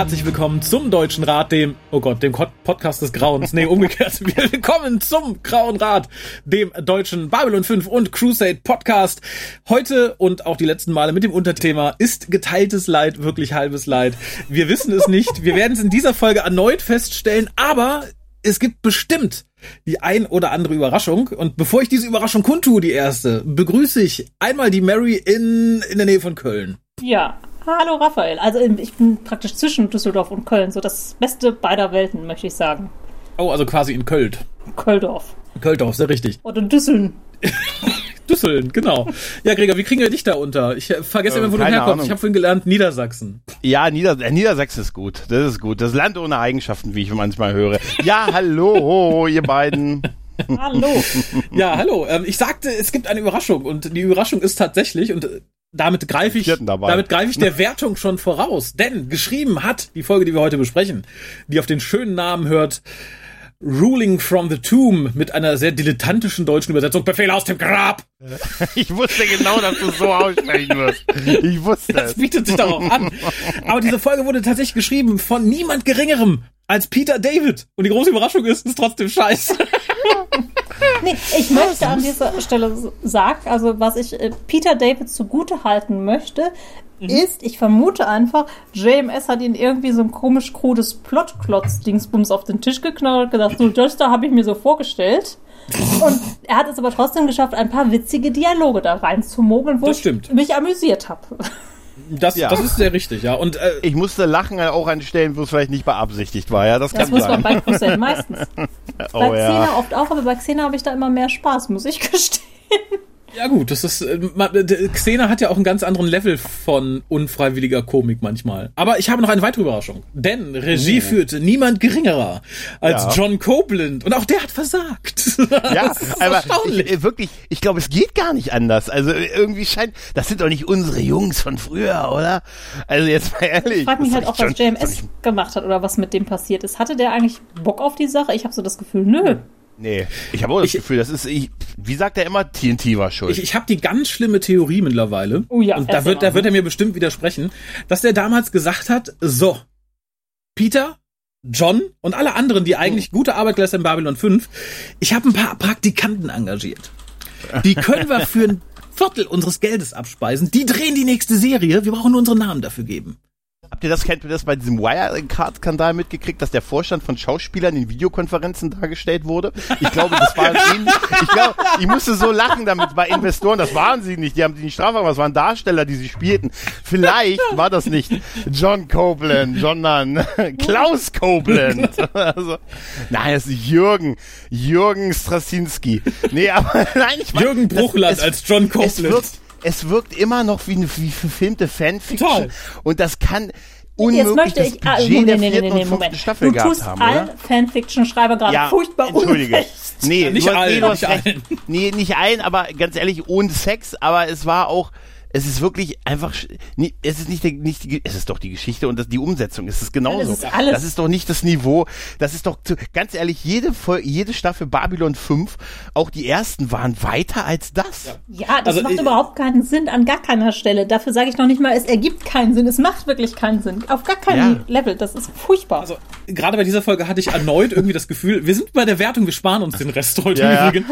Herzlich willkommen zum Deutschen Rat, dem, oh Gott, dem Podcast des Grauens. Nee, umgekehrt. Willkommen zum Grauen Rat, dem deutschen Babylon 5 und Crusade Podcast. Heute und auch die letzten Male mit dem Unterthema ist geteiltes Leid wirklich halbes Leid. Wir wissen es nicht. Wir werden es in dieser Folge erneut feststellen, aber es gibt bestimmt die ein oder andere Überraschung. Und bevor ich diese Überraschung kundtue, die erste, begrüße ich einmal die Mary in, in der Nähe von Köln. Ja, Hallo Raphael. Also ich bin praktisch zwischen Düsseldorf und Köln, so das Beste beider Welten, möchte ich sagen. Oh, also quasi in Köln. Köldorf. Köldorf, sehr richtig. Oder Düsseln. Düsseln, genau. Ja, Gregor, wie kriegen wir dich da unter? Ich äh, vergesse immer, wo du herkommst. Ahnung. Ich habe vorhin gelernt, Niedersachsen. Ja, Nieder äh, Niedersachsen ist gut. Das ist gut. Das Land ohne Eigenschaften, wie ich manchmal höre. Ja, hallo, ihr beiden. Hallo. Ja, hallo. Ähm, ich sagte, es gibt eine Überraschung und die Überraschung ist tatsächlich, und äh, damit greife ich, damit greife ich der Wertung schon voraus. Denn geschrieben hat die Folge, die wir heute besprechen, die auf den schönen Namen hört, Ruling from the Tomb mit einer sehr dilettantischen deutschen Übersetzung, Befehl aus dem Grab. Ich wusste genau, dass du so aussprechen wirst. Ich wusste Das bietet sich darauf an. Aber diese Folge wurde tatsächlich geschrieben von niemand Geringerem als Peter David. Und die große Überraschung ist, es ist trotzdem scheiße. nee, ich möchte an dieser Stelle sagen, also was ich äh, Peter David zugute halten möchte, mhm. ist, ich vermute einfach, JMS hat ihn irgendwie so ein komisch krudes Plotklotz-Dingsbums auf den Tisch geknallt und gesagt, so, das da habe ich mir so vorgestellt. Und er hat es aber trotzdem geschafft, ein paar witzige Dialoge da reinzumogeln, wo ich mich amüsiert habe. Das, ja. das ist sehr richtig, ja. Und äh, ich musste lachen auch an Stellen, wo es vielleicht nicht beabsichtigt war, ja. Das, das muss sein. man bei Crusade meistens. oh, bei Xena ja. oft auch, aber bei Xena habe ich da immer mehr Spaß, muss ich gestehen. Ja gut, das ist äh, Xena hat ja auch einen ganz anderen Level von unfreiwilliger Komik manchmal. Aber ich habe noch eine weitere Überraschung, denn Regie oh. führte niemand geringerer als ja. John Copeland und auch der hat versagt. Ja, aber ich, äh, wirklich, ich glaube, es geht gar nicht anders. Also äh, irgendwie scheint, das sind doch nicht unsere Jungs von früher, oder? Also jetzt mal ehrlich. Ich frage mich halt auch, was JMS gemacht hat oder was mit dem passiert ist. Hatte der eigentlich Bock auf die Sache? Ich habe so das Gefühl, nö. Nee, ich habe auch das ich, Gefühl, das ist, ich, wie sagt er immer, TNT war schuld. Ich, ich habe die ganz schlimme Theorie mittlerweile. Oh ja. Und da wird, da wird er mir bestimmt widersprechen, dass der damals gesagt hat, so, Peter, John und alle anderen, die eigentlich hm. gute Arbeit geleistet in Babylon 5, ich habe ein paar Praktikanten engagiert. Die können wir für ein Viertel unseres Geldes abspeisen. Die drehen die nächste Serie. Wir brauchen nur unsere Namen dafür geben. Habt ihr das, kennt ihr das bei diesem Wirecard-Skandal mitgekriegt, dass der Vorstand von Schauspielern in Videokonferenzen dargestellt wurde? Ich glaube, das war ähnlich. Ich glaube, ich musste so lachen damit bei Investoren. Das waren sie nicht. Die haben sie nicht strafbar, das waren Darsteller, die sie spielten. Vielleicht war das nicht John Copeland, sondern Klaus Copeland. Also, nein, das ist Jürgen. Jürgen Strasinski. Nee, aber nein, ich meine, Jürgen Bruchland als John Copeland es wirkt immer noch wie eine wie verfilmte Fanfiction. Total. Und das kann unmöglich Jetzt möchte ich, das Budget ah, nee, nee, nee, nee, Moment. Staffel du tust haben, allen Fanfiction-Schreiber gerade ja, furchtbar Entschuldige. Unrecht. Nee, nicht allen, nicht allen. Nee, nicht allen, aber ganz ehrlich, ohne Sex, aber es war auch es ist wirklich einfach, es ist nicht, nicht die, es ist doch die Geschichte und das, die Umsetzung, es ist genauso. das, ist alles. das ist doch nicht das Niveau, das ist doch, ganz ehrlich, jede, jede Staffel Babylon 5, auch die ersten waren weiter als das. Ja, ja das also, macht ich, überhaupt keinen Sinn an gar keiner Stelle. Dafür sage ich noch nicht mal, es ergibt keinen Sinn, es macht wirklich keinen Sinn. Auf gar keinem ja. Level, das ist furchtbar. Also, gerade bei dieser Folge hatte ich erneut irgendwie das Gefühl, wir sind bei der Wertung, wir sparen uns den Rest heute ja, übrigens.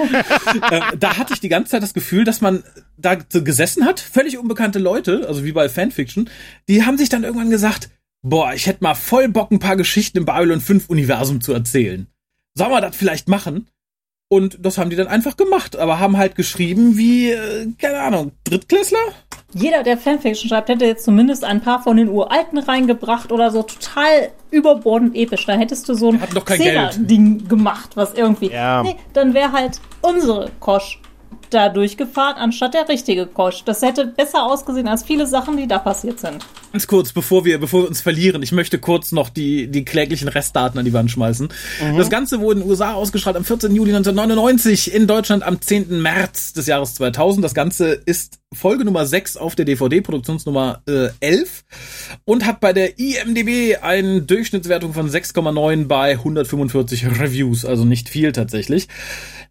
äh, da hatte ich die ganze Zeit das Gefühl, dass man da gesessen hat, völlig unbekannte Leute, also wie bei Fanfiction, die haben sich dann irgendwann gesagt, boah, ich hätte mal voll Bock, ein paar Geschichten im Babylon 5 Universum zu erzählen. Sollen wir das vielleicht machen? Und das haben die dann einfach gemacht, aber haben halt geschrieben wie, äh, keine Ahnung, Drittklässler? Jeder, der Fanfiction schreibt, hätte jetzt zumindest ein paar von den Uralten reingebracht oder so total überbordend episch. Da hättest du so ein Ding gemacht, was irgendwie. Ja. Nee, dann wäre halt unsere Kosch da durchgefahren, anstatt der richtige Kosch. Das hätte besser ausgesehen als viele Sachen, die da passiert sind. Ganz kurz, bevor wir, bevor wir uns verlieren, ich möchte kurz noch die, die kläglichen Restdaten an die Wand schmeißen. Mhm. Das Ganze wurde in den USA ausgestrahlt am 14. Juli 1999, in Deutschland am 10. März des Jahres 2000. Das Ganze ist Folge Nummer 6 auf der DVD, Produktionsnummer äh, 11 und hat bei der IMDB eine Durchschnittswertung von 6,9 bei 145 Reviews, also nicht viel tatsächlich.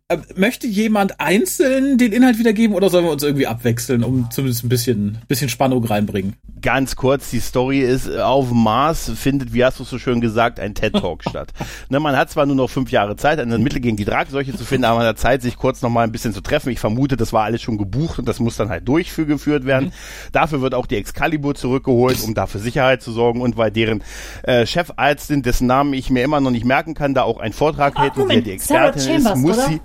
Äh, möchte jemand einzeln den Inhalt wiedergeben oder sollen wir uns irgendwie abwechseln, um zumindest ein bisschen, bisschen Spannung reinbringen? Ganz kurz, die Story ist, auf Mars findet, wie hast du so schön gesagt, ein TED-Talk statt. Ne, man hat zwar nur noch fünf Jahre Zeit, ein Mittel gegen die Dragseuche zu finden, aber man hat Zeit, sich kurz noch mal ein bisschen zu treffen. Ich vermute, das war alles schon gebucht und das muss dann halt durchgeführt werden. Mhm. Dafür wird auch die Excalibur zurückgeholt, um dafür Sicherheit zu sorgen und weil deren äh, Chefärztin, dessen Namen ich mir immer noch nicht merken kann, da auch einen Vortrag oh, hält und die Expertin ist, muss oder? sie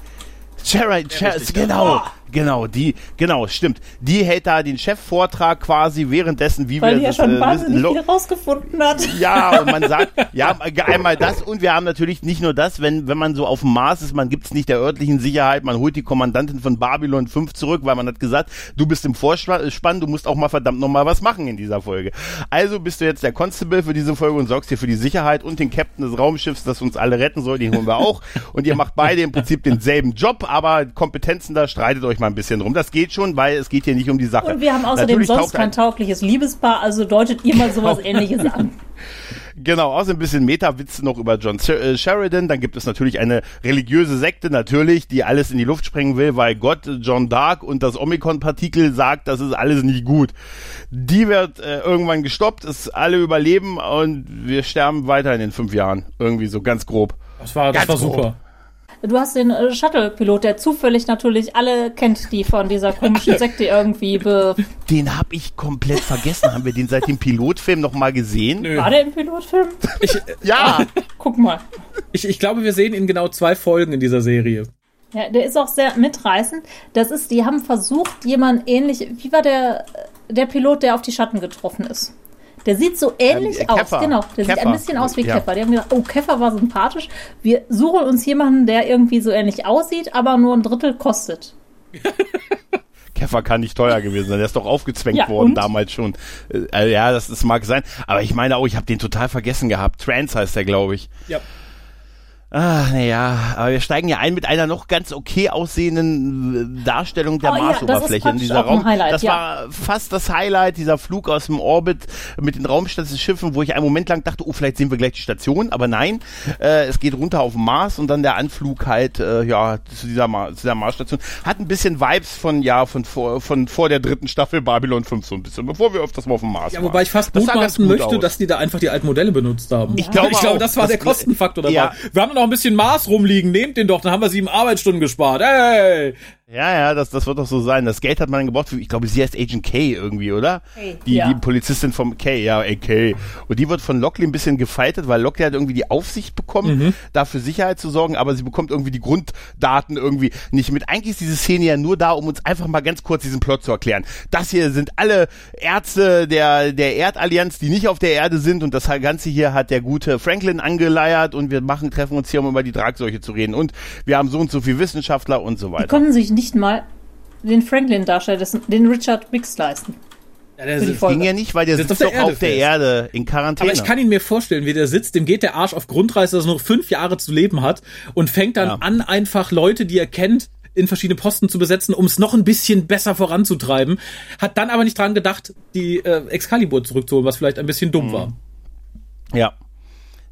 Gerald, Gerald genau. Ah! Genau, die, genau, stimmt. Die hält da den Chefvortrag quasi währenddessen, wie Weil wir die das ja schon äh, wahnsinnig viel rausgefunden hat. Ja, und man sagt, ja, einmal das und wir haben natürlich nicht nur das, wenn, wenn man so auf dem Mars ist, man gibt es nicht der örtlichen Sicherheit, man holt die Kommandantin von Babylon 5 zurück, weil man hat gesagt, du bist im Vorspann, du musst auch mal verdammt nochmal was machen in dieser Folge. Also bist du jetzt der Constable für diese Folge und sorgst dir für die Sicherheit und den Captain des Raumschiffs, das uns alle retten soll, den holen wir auch. Und ihr macht beide im Prinzip denselben Job, aber Kompetenzen da streitet euch mal ein bisschen drum. Das geht schon, weil es geht hier nicht um die Sache. Und wir haben außerdem Natürlich sonst kein taugliches Liebespaar, also deutet ihr mal sowas ähnliches an. Genau, außerdem ein bisschen Meta-Witze noch über John äh, Sheridan. Dann gibt es natürlich eine religiöse Sekte, natürlich, die alles in die Luft sprengen will, weil Gott, John Dark und das Omikron-Partikel sagt, das ist alles nicht gut. Die wird äh, irgendwann gestoppt, es alle überleben und wir sterben weiter in den fünf Jahren. Irgendwie so ganz grob. Das war, das ganz war super. Du hast den äh, Shuttle-Pilot, der zufällig natürlich alle kennt, die von dieser komischen Sekte irgendwie be. Den hab ich komplett vergessen. Haben wir den seit dem Pilotfilm noch mal gesehen? Nö. War der im Pilotfilm? Ich, ja. Guck mal. Ich, ich glaube, wir sehen ihn genau zwei Folgen in dieser Serie. Ja, der ist auch sehr mitreißend. Das ist, die haben versucht, jemand ähnlich, wie war der, der Pilot, der auf die Schatten getroffen ist? Der sieht so ähnlich ähm, aus, genau. Der Keffer. sieht ein bisschen aus wie ja. Keffer. Die haben gesagt, oh, Keffer war sympathisch. Wir suchen uns jemanden, der irgendwie so ähnlich aussieht, aber nur ein Drittel kostet. Keffer kann nicht teuer gewesen sein. Der ist doch aufgezwängt ja, worden und? damals schon. Äh, ja, das, das mag sein. Aber ich meine auch, ich habe den total vergessen gehabt. Trans heißt der, glaube ich. Ja. Ah, naja, aber wir steigen ja ein mit einer noch ganz okay aussehenden äh, Darstellung der oh, Marsoberfläche ja, in dieser Raum. Das ja. war fast das Highlight, dieser Flug aus dem Orbit mit den Raumstationsschiffen, wo ich einen Moment lang dachte, oh, vielleicht sehen wir gleich die Station, aber nein, äh, es geht runter auf den Mars und dann der Anflug halt, äh, ja, zu dieser, Mar zu dieser Marsstation. Hat ein bisschen Vibes von, ja, von vor, von vor der dritten Staffel Babylon 5 so ein bisschen, bevor wir öfters mal auf dem Mars Ja, wobei ich fast mutmaßen möchte, aus. dass die da einfach die alten Modelle benutzt haben. Ich glaube, ich glaube, das war der Kostenfaktor dabei. Ja. Wir haben noch ein bisschen Mars rumliegen, nehmt den doch, dann haben wir sieben Arbeitsstunden gespart. Hey! Ja, ja, das, das wird doch so sein. Das Geld hat man dann gebraucht für, ich glaube, sie heißt Agent K irgendwie, oder? Hey, die, ja. die Polizistin vom K, ja, ey, K. Und die wird von Lockley ein bisschen gefeitet, weil Lockley hat irgendwie die Aufsicht bekommen, mhm. dafür Sicherheit zu sorgen, aber sie bekommt irgendwie die Grunddaten irgendwie nicht mit. Eigentlich ist diese Szene ja nur da, um uns einfach mal ganz kurz diesen Plot zu erklären. Das hier sind alle Ärzte der, der Erdallianz, die nicht auf der Erde sind und das Ganze hier hat der gute Franklin angeleiert und wir machen, treffen uns hier, um über die Tragseuche zu reden und wir haben so und so viele Wissenschaftler und so weiter. Die konnten sich nicht nicht mal den Franklin-Darsteller, den Richard Wicks leisten. Ja, der sitzt, ging ja nicht, weil der sitzt, sitzt doch auf der Erde in Quarantäne. Aber ich kann ihn mir vorstellen, wie der sitzt, dem geht der Arsch auf Grundreise, dass er noch fünf Jahre zu leben hat und fängt dann ja. an, einfach Leute, die er kennt, in verschiedene Posten zu besetzen, um es noch ein bisschen besser voranzutreiben. Hat dann aber nicht dran gedacht, die äh, Excalibur zurückzuholen, was vielleicht ein bisschen dumm mhm. war. Ja.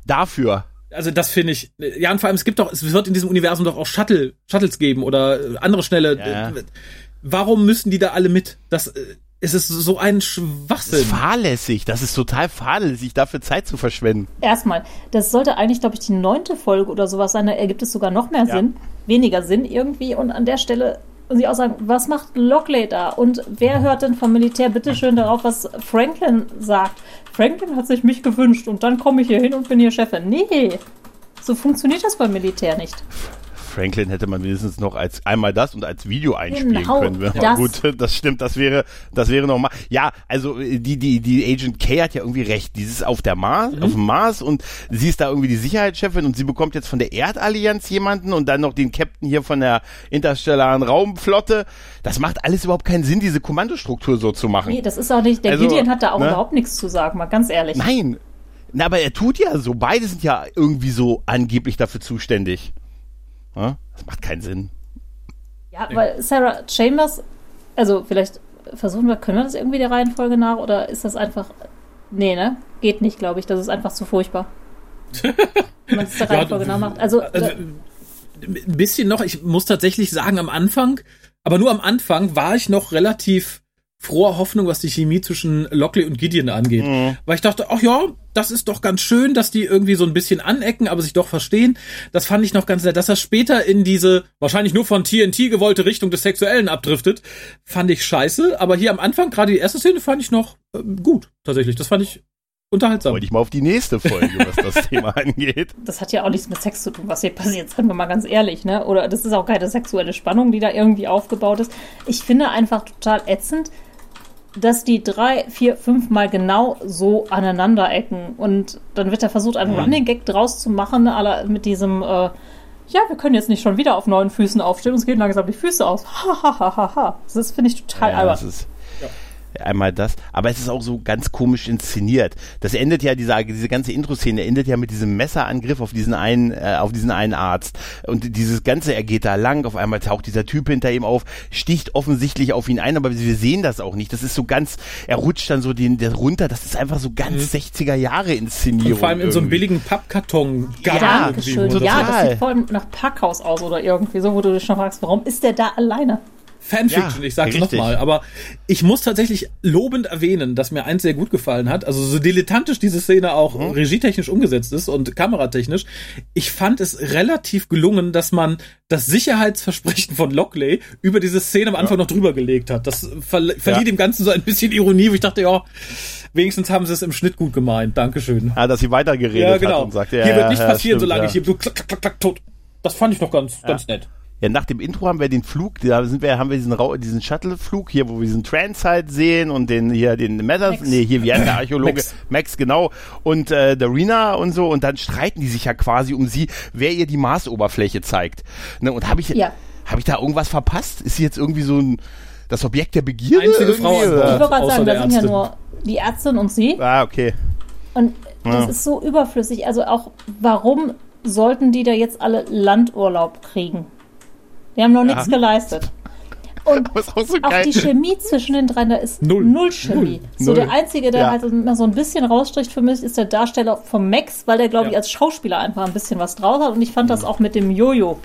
Dafür also das finde ich, ja, und vor allem, es gibt doch, es wird in diesem Universum doch auch Shuttle, Shuttles geben oder andere schnelle. Ja. Warum müssen die da alle mit? Das äh, es ist so ein Schwachsinn. Das ist fahrlässig. Das ist total fahrlässig, dafür Zeit zu verschwenden. Erstmal, das sollte eigentlich, glaube ich, die neunte Folge oder sowas sein. Da ergibt es sogar noch mehr ja. Sinn, weniger Sinn irgendwie. Und an der Stelle muss ich auch sagen, was macht Lockley da? Und wer hört denn vom Militär bitteschön darauf, was Franklin sagt? Franklin hat sich mich gewünscht und dann komme ich hier hin und bin hier Chefin. Nee, so funktioniert das beim Militär nicht. Franklin hätte man wenigstens noch als einmal das und als Video einspielen genau, können. Das. Gut, das stimmt, das wäre, das wäre nochmal. Ja, also die, die, die Agent K hat ja irgendwie recht. Die ist auf der Mars, mhm. auf dem Mars und sie ist da irgendwie die Sicherheitschefin und sie bekommt jetzt von der Erdallianz jemanden und dann noch den Captain hier von der interstellaren Raumflotte. Das macht alles überhaupt keinen Sinn, diese Kommandostruktur so zu machen. Nee, das ist auch nicht, der also, Gideon hat da auch ne? überhaupt nichts zu sagen, mal ganz ehrlich. Nein, na, aber er tut ja so. Beide sind ja irgendwie so angeblich dafür zuständig. Ja? Das macht keinen Sinn. Ja, weil Sarah Chambers, also vielleicht versuchen wir, können wir das irgendwie der Reihenfolge nach oder ist das einfach. Nee, ne? Geht nicht, glaube ich. Das ist einfach zu furchtbar. Wenn man es der Reihenfolge ja, nach macht. Also. also ein bisschen noch, ich muss tatsächlich sagen, am Anfang, aber nur am Anfang war ich noch relativ froher Hoffnung, was die Chemie zwischen Lockley und Gideon angeht. Mhm. Weil ich dachte, ach ja, das ist doch ganz schön, dass die irgendwie so ein bisschen anecken, aber sich doch verstehen. Das fand ich noch ganz nett. Dass er später in diese, wahrscheinlich nur von TNT gewollte Richtung des Sexuellen abdriftet, fand ich scheiße. Aber hier am Anfang, gerade die erste Szene, fand ich noch äh, gut, tatsächlich. Das fand ich unterhaltsam. Wollte ich mal auf die nächste Folge, was das Thema angeht. Das hat ja auch nichts mit Sex zu tun, was hier passiert, sind wir mal ganz ehrlich, ne? Oder das ist auch keine sexuelle Spannung, die da irgendwie aufgebaut ist. Ich finde einfach total ätzend, dass die drei, vier, fünf Mal genau so aneinander ecken. Und dann wird da versucht, einen mhm. Running Gag draus zu machen, mit diesem, äh, ja, wir können jetzt nicht schon wieder auf neuen Füßen aufstehen, uns gehen langsam die Füße aus. Ha, ha, ha, ha, ha. Das finde ich total ja, albern. Das ist, einmal das, aber es ist auch so ganz komisch inszeniert. Das endet ja diese diese ganze Intro-Szene endet ja mit diesem Messerangriff auf diesen einen äh, auf diesen einen Arzt und dieses ganze er geht da lang, auf einmal taucht dieser Typ hinter ihm auf, sticht offensichtlich auf ihn ein, aber wir sehen das auch nicht. Das ist so ganz er rutscht dann so den der runter, das ist einfach so ganz mhm. 60er Jahre Inszenierung. Und vor allem in irgendwie. so einem billigen Pappkarton. Ja, Dankeschön. Ja, das sieht vor allem nach Packhaus aus oder irgendwie so, wo du dich schon fragst, warum ist der da alleine? Fanfiction, ja, ich sag's nochmal. Aber ich muss tatsächlich lobend erwähnen, dass mir eins sehr gut gefallen hat. Also so dilettantisch diese Szene auch mhm. regietechnisch umgesetzt ist und kameratechnisch. Ich fand es relativ gelungen, dass man das Sicherheitsversprechen von Lockley über diese Szene am Anfang ja. noch drüber gelegt hat. Das ver verlieh ja. dem Ganzen so ein bisschen Ironie, wo ich dachte, ja, wenigstens haben sie es im Schnitt gut gemeint. Dankeschön. Ja, dass sie weitergeredet ja, genau. hat und sagt, ja, Hier wird nicht passieren, stimmt, solange ich hier so klack, klack, klack, klack, tot. Das fand ich noch ganz, ganz nett. Ja, nach dem Intro haben wir den Flug, da sind wir, haben wir diesen, diesen Shuttle-Flug hier, wo wir diesen Transite sehen und den hier, den Mathers, nee, hier, wie heißt der Archäologe? Max. Max, genau. Und äh, der Rina und so. Und dann streiten die sich ja quasi um sie, wer ihr die Marsoberfläche zeigt. Ne, und habe ich, ja. habe ich da irgendwas verpasst? Ist sie jetzt irgendwie so ein, das Objekt der Begierde? Einzige Frau. Ich wollte gerade sagen, da sind ja nur die Ärztin und sie. Ah, okay. Und das ja. ist so überflüssig. Also auch, warum sollten die da jetzt alle Landurlaub kriegen? Wir haben noch ja. nichts geleistet. Und auch, so auch, die Chemie zwischen den dreien, da ist null, null Chemie. Null. So der Einzige, der ja. halt immer so ein bisschen rausstricht für mich, ist der Darsteller von Max, weil der, glaube ja. ich, als Schauspieler einfach ein bisschen was draus hat. Und ich fand das auch mit dem Jojo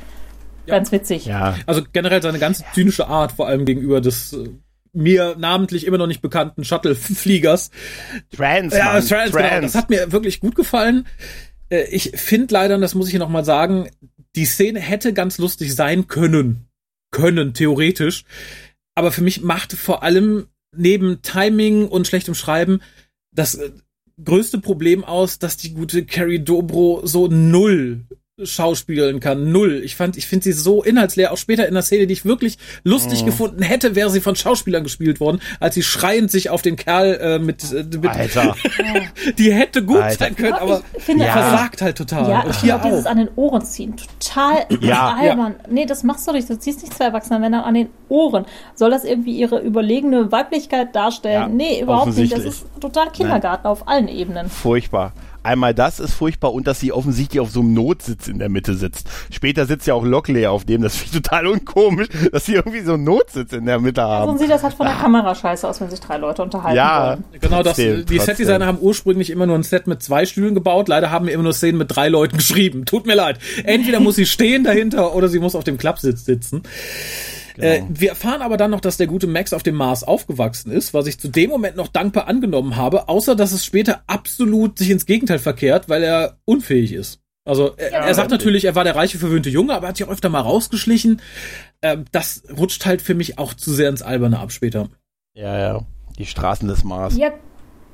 ganz witzig. Ja. Also generell seine ganz zynische Art, vor allem gegenüber des äh, mir namentlich immer noch nicht bekannten Shuttle-Fliegers. Trans, ja, Trans, Trans, genau. Das hat mir wirklich gut gefallen. Äh, ich finde leider, und das muss ich hier nochmal sagen, die Szene hätte ganz lustig sein können. Können, theoretisch. Aber für mich machte vor allem neben Timing und schlechtem Schreiben das äh, größte Problem aus, dass die gute Carrie Dobro so null schauspielen kann. Null. Ich fand, ich finde sie so inhaltsleer. Auch später in der Szene, die ich wirklich lustig oh. gefunden hätte, wäre sie von Schauspielern gespielt worden, als sie schreiend sich auf den Kerl äh, mit, äh, mit Alter. die hätte gut Alter. sein können, aber ich finde, ja. versagt halt total. Ja, ich finde dieses an den Ohren ziehen total ja. albern. Ja. Nee, das machst du nicht. Du ziehst nicht zwei erwachsene Männer an den Ohren. Soll das irgendwie ihre überlegene Weiblichkeit darstellen? Ja, nee, überhaupt nicht. Das ist total Kindergarten Nein. auf allen Ebenen. Furchtbar. Einmal das ist furchtbar und dass sie offensichtlich auf so einem Notsitz in der Mitte sitzt. Später sitzt ja auch Lockley auf dem, das finde ich total unkomisch, dass sie irgendwie so einen Notsitz in der Mitte haben. So sieht das halt von der ah. Kamera scheiße aus, wenn sich drei Leute unterhalten ja, wollen. Genau, das, die Setdesigner haben ursprünglich immer nur ein Set mit zwei Stühlen gebaut, leider haben wir immer nur Szenen mit drei Leuten geschrieben. Tut mir leid. Entweder muss sie stehen dahinter oder sie muss auf dem Klappsitz sitzen. Genau. Äh, wir erfahren aber dann noch, dass der gute Max auf dem Mars aufgewachsen ist, was ich zu dem Moment noch dankbar angenommen habe, außer dass es später absolut sich ins Gegenteil verkehrt, weil er unfähig ist. Also er, ja, er sagt natürlich, er war der reiche, verwöhnte Junge, aber er hat sich auch öfter mal rausgeschlichen. Ähm, das rutscht halt für mich auch zu sehr ins Alberne ab später. Ja, ja. Die Straßen des Mars. Ja,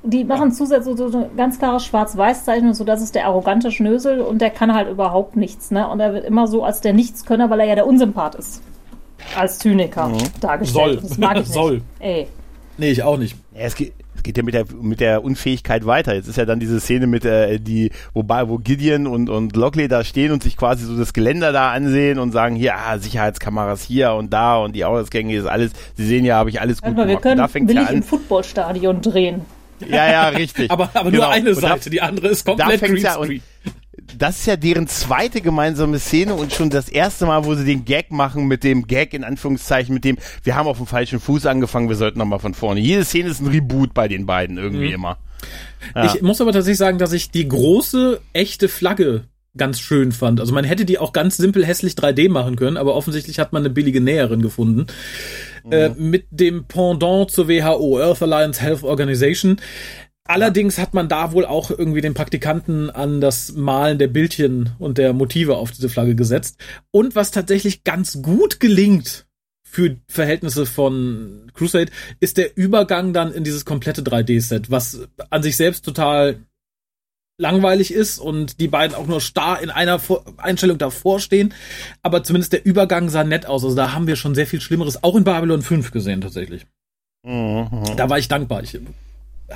die machen zusätzlich so, so eine ganz klare Schwarz-Weiß-Zeichnung, so das ist der arrogante Schnösel und der kann halt überhaupt nichts, ne? Und er wird immer so als der Nichtskönner, weil er ja der Unsympath ist als Zyniker mhm. dargestellt. Soll. Das mag ich Soll. Ey. Nee, ich auch nicht. Ja, es geht, es geht ja mit der, mit der Unfähigkeit weiter. Jetzt ist ja dann diese Szene mit äh, die, wobei, wo Gideon und, und Lockley da stehen und sich quasi so das Geländer da ansehen und sagen, hier, ah, Sicherheitskameras hier und da und die Ausgänge ist alles, sie sehen ja, habe ich alles gut aber gemacht. Wir können, da fängt will ja ich an. im Footballstadion drehen. Ja, ja, richtig. aber aber genau. nur eine Seite, da, die andere ist komplett Greenscreen. Ja, das ist ja deren zweite gemeinsame Szene und schon das erste Mal, wo sie den Gag machen mit dem Gag in Anführungszeichen, mit dem, wir haben auf dem falschen Fuß angefangen, wir sollten nochmal von vorne. Jede Szene ist ein Reboot bei den beiden irgendwie mhm. immer. Ja. Ich muss aber tatsächlich sagen, dass ich die große, echte Flagge ganz schön fand. Also man hätte die auch ganz simpel hässlich 3D machen können, aber offensichtlich hat man eine billige Näherin gefunden. Mhm. Äh, mit dem Pendant zur WHO, Earth Alliance Health Organization. Allerdings hat man da wohl auch irgendwie den Praktikanten an das Malen der Bildchen und der Motive auf diese Flagge gesetzt. Und was tatsächlich ganz gut gelingt für Verhältnisse von Crusade, ist der Übergang dann in dieses komplette 3D-Set, was an sich selbst total langweilig ist und die beiden auch nur starr in einer Einstellung davor stehen. Aber zumindest der Übergang sah nett aus. Also da haben wir schon sehr viel Schlimmeres auch in Babylon 5 gesehen tatsächlich. Mhm. Da war ich dankbar. Ich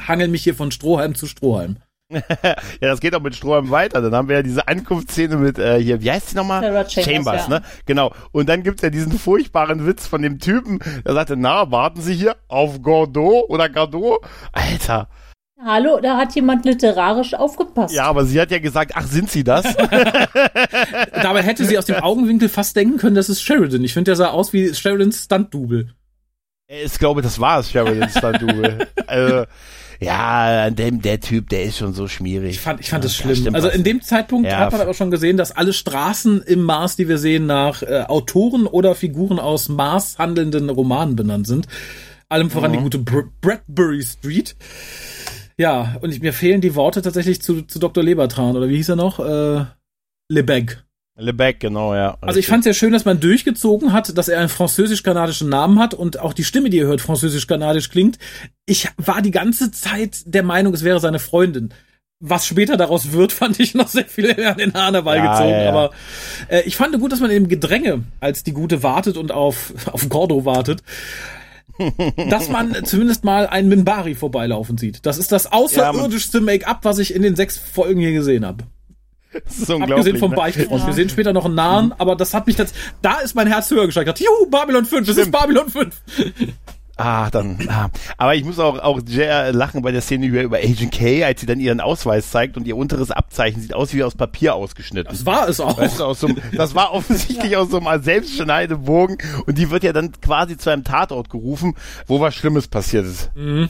hangel mich hier von Strohhalm zu Strohhalm. ja, das geht auch mit Strohhalm weiter. Dann haben wir ja diese Ankunftsszene mit, äh, hier, wie heißt die nochmal? Sarah Chambers, Chambers ja. ne? Genau. Und dann gibt's ja diesen furchtbaren Witz von dem Typen, der sagte, na, warten Sie hier auf Gordeau oder Gardot? Alter. Hallo, da hat jemand literarisch aufgepasst. Ja, aber sie hat ja gesagt, ach, sind Sie das? Dabei hätte sie aus dem Augenwinkel fast denken können, das ist Sheridan. Ich finde, der sah aus wie Sheridans Stunt-Double. Ich glaube, das war es, Sheridans Stunt-Double. also, ja, dem, der Typ, der ist schon so schmierig. Ich fand, ich fand ja, das schlimm. Also in dem Zeitpunkt ja. hat man aber schon gesehen, dass alle Straßen im Mars, die wir sehen, nach äh, Autoren oder Figuren aus Mars handelnden Romanen benannt sind. Allem voran mhm. die gute Br Bradbury Street. Ja, und ich, mir fehlen die Worte tatsächlich zu, zu Dr. Lebertran, oder wie hieß er noch? Äh, Lebec. Lebec, genau, ja. Also ich fand es ja schön, dass man durchgezogen hat, dass er einen französisch-kanadischen Namen hat und auch die Stimme, die ihr hört, französisch-kanadisch klingt. Ich war die ganze Zeit der Meinung, es wäre seine Freundin. Was später daraus wird, fand ich noch sehr viel an den herbeigezogen. Ja, ja, ja. Aber äh, ich fand gut, dass man im Gedränge, als die Gute wartet und auf, auf Gordo wartet, dass man zumindest mal einen Minbari vorbeilaufen sieht. Das ist das außerirdischste Make-up, was ich in den sechs Folgen hier gesehen habe. Das ist unglaublich. Abgesehen vom ne? Beichtfrosch. Ja. Wir sehen später noch einen Nahen, aber das hat mich jetzt, da ist mein Herz höher gesteigert. Juhu, Babylon 5, das ist Babylon 5. Ah, dann. Ah. Aber ich muss auch, auch sehr lachen bei der Szene über, über Agent K, als sie dann ihren Ausweis zeigt und ihr unteres Abzeichen sieht aus wie aus Papier ausgeschnitten. Das war es auch. Weißt du, aus so einem, das war offensichtlich ja. aus so einem Selbstschneidebogen und die wird ja dann quasi zu einem Tatort gerufen, wo was Schlimmes passiert ist. Mhm.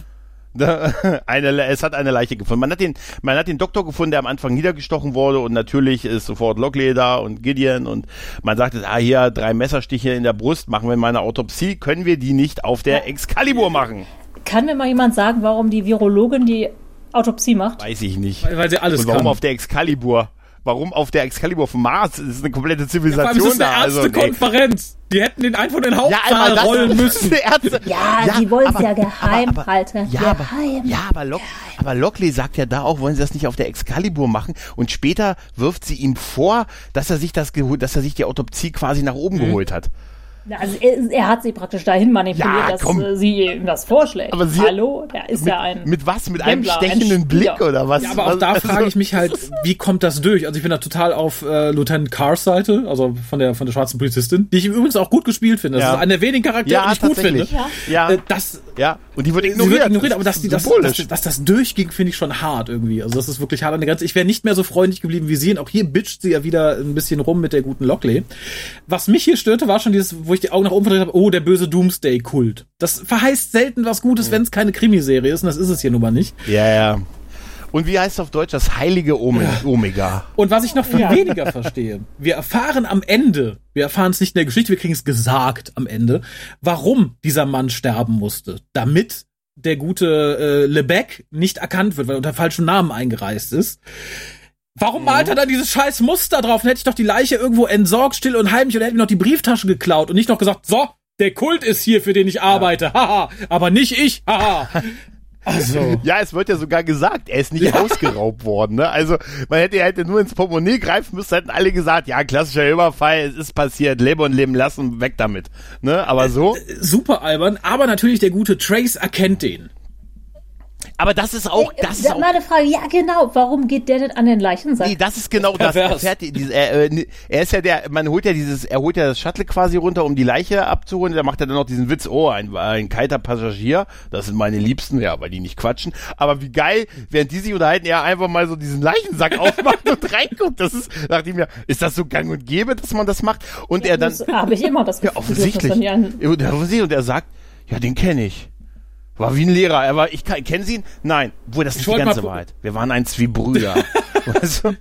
eine, es hat eine Leiche gefunden. Man hat den, man hat den Doktor gefunden, der am Anfang niedergestochen wurde und natürlich ist sofort Lockley da und Gideon und man sagt, ah hier drei Messerstiche in der Brust, machen wir mal eine Autopsie, können wir die nicht auf der Excalibur machen? Kann mir mal jemand sagen, warum die Virologin die Autopsie macht? Weiß ich nicht. Weil, weil sie alles und warum kann. auf der Excalibur? Warum auf der Excalibur auf Mars? Das ist eine komplette Zivilisation ja, das ist eine da. Ärztekonferenz. Die hätten den einfach in den Hauptsaal ja, rollen müssen. Ärzte. Ja, ja, die wollen es ja geheim aber, aber, halten. Ja, geheim. aber, ja, aber, Lock, aber Lockley sagt ja da auch, wollen sie das nicht auf der Excalibur machen? Und später wirft sie ihm vor, dass er sich das geholt, dass er sich die Autopsie quasi nach oben mhm. geholt hat. Also er, er, hat sie praktisch dahin manipuliert, ja, dass äh, sie ihm das vorschlägt. Aber sie, Hallo, der ist mit, ja ein. Mit was? Mit einem stechenden ein Blick oder was? Ja, aber auch da frage ich mich halt, wie kommt das durch? Also ich bin da total auf äh, Lieutenant Carrs Seite, also von der von der schwarzen Polizistin, die ich übrigens auch gut gespielt finde. Das ja. ist einer der wenigen Charaktere, ja, die ich gut finde. Ja. ja. Äh, das, ja. Und die wird ignoriert. Sie wird ignoriert, aber dass, die, dass, dass, dass das durchging, finde ich schon hart irgendwie. Also das ist wirklich hart an der Grenze. Ich wäre nicht mehr so freundlich geblieben wie sie. Und auch hier bitcht sie ja wieder ein bisschen rum mit der guten Lockley. Was mich hier störte, war schon dieses, wo ich die Augen nach oben verdreht habe, oh, der böse Doomsday-Kult. Das verheißt selten was Gutes, mhm. wenn es keine Krimiserie ist, und das ist es hier nun mal nicht. Ja, ja. Und wie heißt es auf Deutsch das heilige Omega? Und was ich noch viel ja. weniger verstehe, wir erfahren am Ende, wir erfahren es nicht in der Geschichte, wir kriegen es gesagt am Ende, warum dieser Mann sterben musste. Damit der gute äh, Lebec nicht erkannt wird, weil er unter falschem Namen eingereist ist. Warum mhm. malt er dann dieses scheiß Muster drauf? Dann hätte ich doch die Leiche irgendwo entsorgt, still und heimlich und hätte mir noch die Brieftasche geklaut und nicht noch gesagt, so, der Kult ist hier, für den ich arbeite, haha, aber nicht ich, haha. Also. Ja, es wird ja sogar gesagt, er ist nicht ja. ausgeraubt worden. Ne? Also man hätte hätte nur ins Portemonnaie greifen müssen, hätten alle gesagt, ja, klassischer Überfall, es ist passiert, lebe und leben lassen, weg damit. Ne? Aber so. Äh, super albern, aber natürlich der gute Trace erkennt den. Aber das ist auch, äh, das ist auch. Meine Frage, ja genau, warum geht der denn an den Leichensack? Nee, das ist genau das. Er, fährt, er, äh, er ist ja der, man holt ja dieses, er holt ja das Shuttle quasi runter, um die Leiche abzuholen. Da macht er dann noch diesen Witz, oh, ein, ein kalter Passagier, das sind meine Liebsten, ja, weil die nicht quatschen. Aber wie geil, während die sich unterhalten, er einfach mal so diesen Leichensack aufmacht und reinguckt. Das ist, dachte ich mir, ist das so gang und gäbe, dass man das macht? Und ja, er dann. Habe ich immer das Gefühl, ja, offensichtlich. Und er sagt, ja, den kenne ich. War wie ein Lehrer. Er war, ich kenne Sie ihn? Nein. Wo, das ist ich die ganze Wahrheit. Wir waren eins wie Brüder. Weißt du?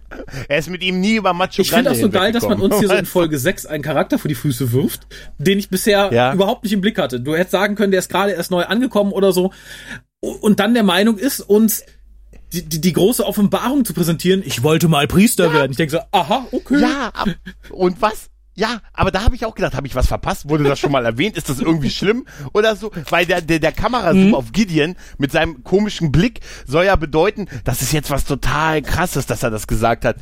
Er ist mit ihm nie über Macho Ich finde auch so geil, dass man uns hier so in. Folge 6 einen Charakter vor die Füße wirft, den ich bisher Ja. überhaupt nicht im Blick hatte. Du hättest sagen können, der ist gerade erst neu angekommen oder so. Und dann der Meinung ist, uns die, die, die große Offenbarung zu präsentieren, ich wollte mal Priester werden. Ich denke so, aha, okay. Ja, und was? Ja, aber da habe ich auch gedacht, habe ich was verpasst? Wurde das schon mal erwähnt? Ist das irgendwie schlimm oder so? Weil der, der, der Kamerazoom Mhm. auf Gideon mit seinem komischen Blick soll ja bedeuten, das ist jetzt was total krasses, dass er das gesagt hat.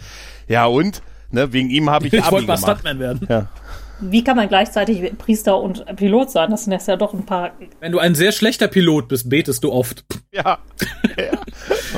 Ja, und? Ne, wegen ihm habe ich, Ich Abi wollte mal gemacht. Stuntman werden. Ja. Wie kann man gleichzeitig Priester und Pilot sein? Das sind jetzt ja doch ein paar. Wenn du ein sehr schlechter Pilot bist, betest du oft. ja.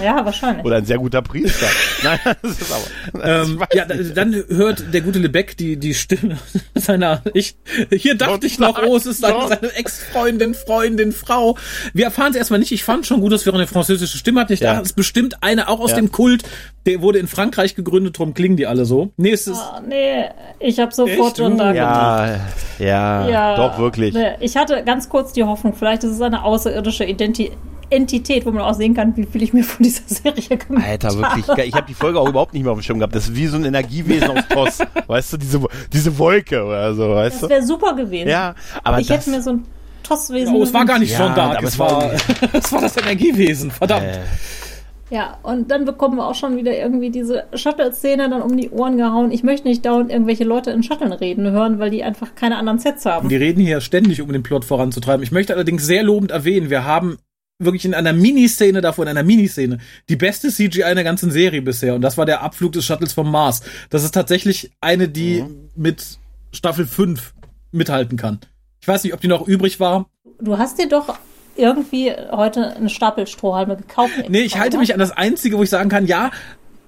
Ja. Wahrscheinlich. Oder ein sehr guter Priester. Nein, das ist aber. Ähm, ja, da- dann hört der gute Lebeck die, die Stimme seiner, ich, hier dachte Don't ich noch, oh, es ist seine, seine Ex-Freundin, Freundin, Frau. Wir erfahren es erstmal nicht. Ich fand schon gut, dass wir auch eine französische Stimme hatten. Ich Ja. dachte, es ist bestimmt eine auch aus Ja. dem Kult. Der wurde in Frankreich gegründet, drum klingen die alle so. Nee, es ist, Ah, nee, ich habe sofort schon da Ja, ja, Ja, doch, wirklich. ne, Ich hatte ganz kurz die Hoffnung, vielleicht ist es eine außerirdische Identi Entität, wo man auch sehen kann, wie viel ich mir von dieser Serie gemacht Alter, wirklich. Ich habe die Folge auch überhaupt nicht mehr auf dem Schirm gehabt. Das ist wie so ein Energiewesen aus TOS. Weißt du, diese, diese Wolke oder so, weißt Das du? wäre super gewesen. Ja, aber ich das, hätte mir so ein Tosswesen. oh, es war gar nicht Ja, Jean d'Arc, aber es war es war das Energiewesen, verdammt. äh, Ja, und dann bekommen wir auch schon wieder irgendwie diese Shuttle-Szene dann um die Ohren gehauen. Ich möchte nicht dauernd irgendwelche Leute in Shuttlen reden hören, weil die einfach keine anderen Sets haben. Die reden hier ständig, um den Plot voranzutreiben. Ich möchte allerdings sehr lobend erwähnen, wir haben wirklich in einer Miniszene davor, in einer Miniszene, die beste CGI in der ganzen Serie bisher. Und das war der Abflug des Shuttles vom Mars. Das ist tatsächlich eine, die mit Staffel 5 mithalten kann. Ich weiß nicht, ob die noch übrig war. Du hast dir doch irgendwie heute eine Stapel Strohhalme gekauft. Nee, ich halte oder? mich an das Einzige, wo ich sagen kann, ja,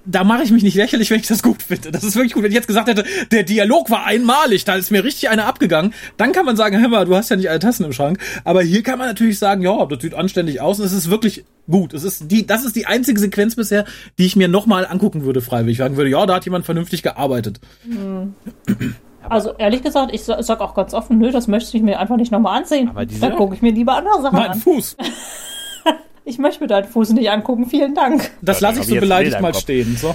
da mache ich mich nicht lächerlich, wenn ich das gut finde. Das ist wirklich gut. Wenn ich jetzt gesagt hätte, der Dialog war einmalig, da ist mir richtig einer abgegangen, dann kann man sagen, hör mal, du hast ja nicht alle Tassen im Schrank. Aber hier kann man natürlich sagen, ja, das sieht anständig aus und es ist wirklich gut. Es ist die, das ist die einzige Sequenz bisher, die ich mir nochmal angucken würde, freiwillig. Sagen würde, ja, da hat jemand vernünftig gearbeitet. Also ehrlich gesagt, ich sa- sag auch ganz offen, nö, das möchte ich mir einfach nicht nochmal ansehen. Aber diese- da gucke ich mir lieber andere Sachen Mein an. Fuß. Ich möchte mir deinen Fuß nicht angucken, vielen Dank. Das lasse ich so beleidigt mal stehen. So.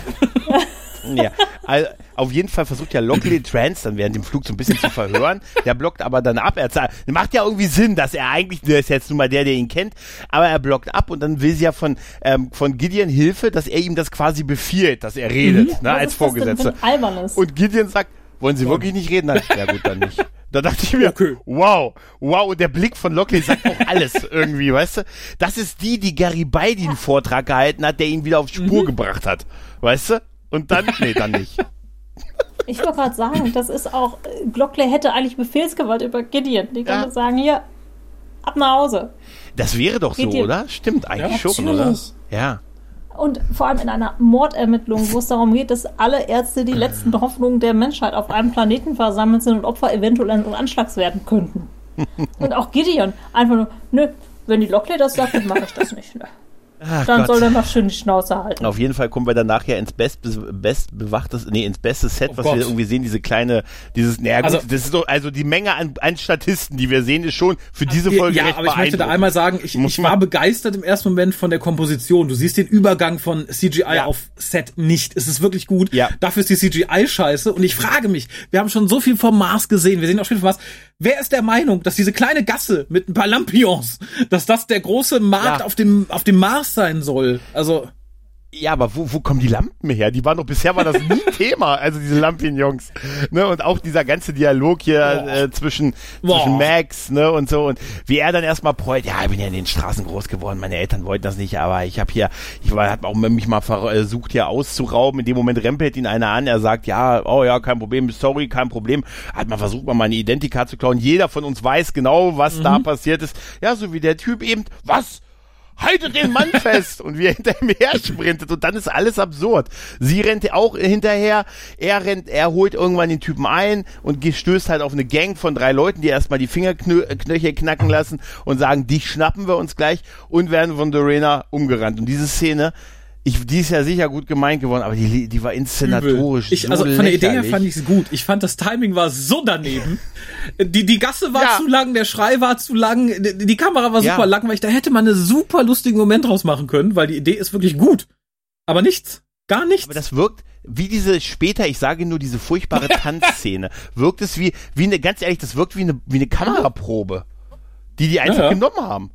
ja. Also, auf jeden Fall versucht ja Lockley Trance dann während dem Flug so ein bisschen zu verhören. Der blockt aber dann ab. Er macht ja irgendwie Sinn, dass er eigentlich, der ist jetzt nun mal der, der ihn kennt, aber er blockt ab und dann will sie ja von, ähm, von Gideon Hilfe, dass er ihm das quasi befiehlt, dass er redet, ne, Was als ist das denn Vorgesetzter. für ein Albernes? Und Gideon sagt, wollen Sie wirklich nicht reden? Dann, ja gut, dann nicht. Da dachte ich mir, Okay. wow, wow, und der Blick von Lockley sagt auch alles irgendwie, weißt du? Das ist die, die Garibaldi einen Vortrag gehalten hat, der ihn wieder auf Spur gebracht hat, weißt du? Und dann, nee, dann nicht. Ich wollte gerade sagen, das ist auch, Glockley hätte eigentlich Befehlsgewalt über Gideon. Die Ja. könnte sagen, hier, ab nach Hause. Das wäre doch so, Geht ihr- oder? Stimmt eigentlich Ja, schon, oder? Ja. Und vor allem in einer Mordermittlung, wo es darum geht, dass alle Ärzte die letzten Hoffnungen der Menschheit auf einem Planeten versammelt sind und Opfer eventuell eines Anschlags werden könnten. Und auch Gideon einfach nur, nö, wenn die Lockley das sagt, dann mache ich das nicht. Nö. Ach Dann Gott. soll er mal schön die Schnauze halten. Auf jeden Fall kommen wir dann nachher ins best, best bewachtes, nee, ins beste Set, Oh was Gott. wir irgendwie sehen, diese kleine, dieses, naja gut, Also- das ist so, also die Menge an, an Statisten, die wir sehen, ist schon für diese Folge ja, recht aber ich möchte da einmal sagen, ich, Muss ich war begeistert im ersten Moment von der Komposition. Du siehst den Übergang von CGI Ja. auf Set nicht. Es ist wirklich gut. Ja. Dafür ist die CGI scheiße. Und ich frage mich, wir haben schon so viel vom Mars gesehen. Wir sehen auch schon vom Mars. Wer ist der Meinung, dass diese kleine Gasse mit ein paar Lampions, dass das der große Markt Ja. auf dem, auf dem Mars sein soll? Also, Ja, aber wo, wo kommen die Lampen her? Die waren doch bisher war das nie Thema, also diese Lampignons. Ne? Und auch dieser ganze Dialog hier äh, zwischen, Boah. zwischen Max, ne, und so. Und wie er dann erstmal freut, ja, ich bin ja in den Straßen groß geworden, meine Eltern wollten das nicht, aber ich habe hier, ich war, hat auch mich mal versucht, hier auszurauben. In dem Moment rempelt ihn einer an, er sagt, ja, oh ja, kein Problem, sorry, kein Problem. Hat man versucht, mal meine Identikarte zu klauen. Jeder von uns weiß genau, was da passiert ist. Ja, so wie der Typ eben, was? Haltet den Mann fest und wie er hinter ihm her sprintet und dann ist alles absurd. Sie rennt auch hinterher, er rennt, er holt irgendwann den Typen ein und stößt halt auf eine Gang von drei Leuten, die erstmal die Fingerknöchel knacken lassen und sagen, dich schnappen wir uns gleich und werden von Dorena umgerannt. Und diese Szene, ich, die ist ja sicher gut gemeint geworden, aber die, die war inszenatorisch Ich, so also von der Idee her lächerlich. fand ich es gut. Ich fand das Timing war so daneben. Die, die Gasse war Ja. zu lang, der Schrei war zu lang, die, die Kamera war Ja. super langweilig. Da hätte man einen super lustigen Moment draus machen können, weil die Idee ist wirklich gut. Aber nichts. Gar nichts. Aber das wirkt wie diese später, ich sage nur diese furchtbare Tanzszene, wirkt es wie, wie eine, ganz ehrlich, das wirkt wie eine, wie eine Kameraprobe, die die einfach ja. genommen haben.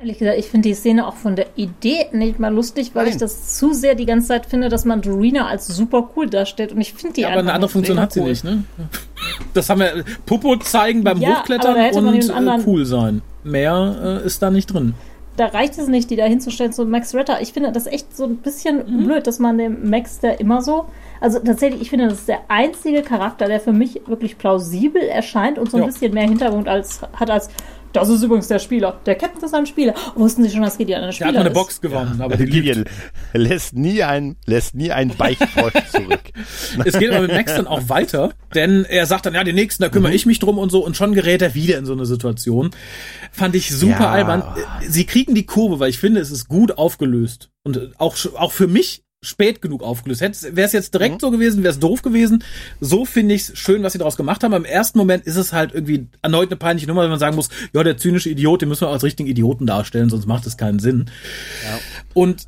Ehrlich gesagt, ich finde die Szene auch von der Idee nicht mal lustig, weil Nein. ich das zu sehr die ganze Zeit finde, dass man Dorina als super cool darstellt und ich finde die Ja, aber eine einfach andere Funktion hat sie cool. nicht, ne? Das haben wir, Popo zeigen beim Ja, da Hochklettern und den anderen- äh, cool sein. Mehr äh, ist da nicht drin. Da reicht es nicht, die da hinzustellen zu Max Retter. Ich finde das echt so ein bisschen blöd, dass man dem Max der immer so. Also tatsächlich, ich finde, das ist der einzige Charakter, der für mich wirklich plausibel erscheint und so ein Ja. bisschen mehr Hintergrund als, hat als. Das ist übrigens der Spieler. Der Captain ist ein Spieler. Wussten Sie schon, dass Gideon ein Der Spieler hat mal eine ist? Box gewonnen, aber die lügt. Gideon lässt nie ein, lässt nie ein Beichtfrosch zurück. Es geht aber mit Max dann auch weiter, denn er sagt dann, ja, den nächsten, da Mhm. kümmere ich mich drum und so und schon gerät er wieder in so eine Situation. Fand ich super Ja. albern. Sie kriegen die Kurve, weil ich finde, es ist gut aufgelöst und auch, auch für mich spät genug aufgelöst. Wäre es jetzt direkt Mhm. so gewesen, wäre es doof gewesen. So finde ich es schön, was sie daraus gemacht haben. Im ersten Moment ist es halt irgendwie erneut eine peinliche Nummer, wenn man sagen muss, ja, der zynische Idiot, den müssen wir als richtigen Idioten darstellen, sonst macht es keinen Sinn. Und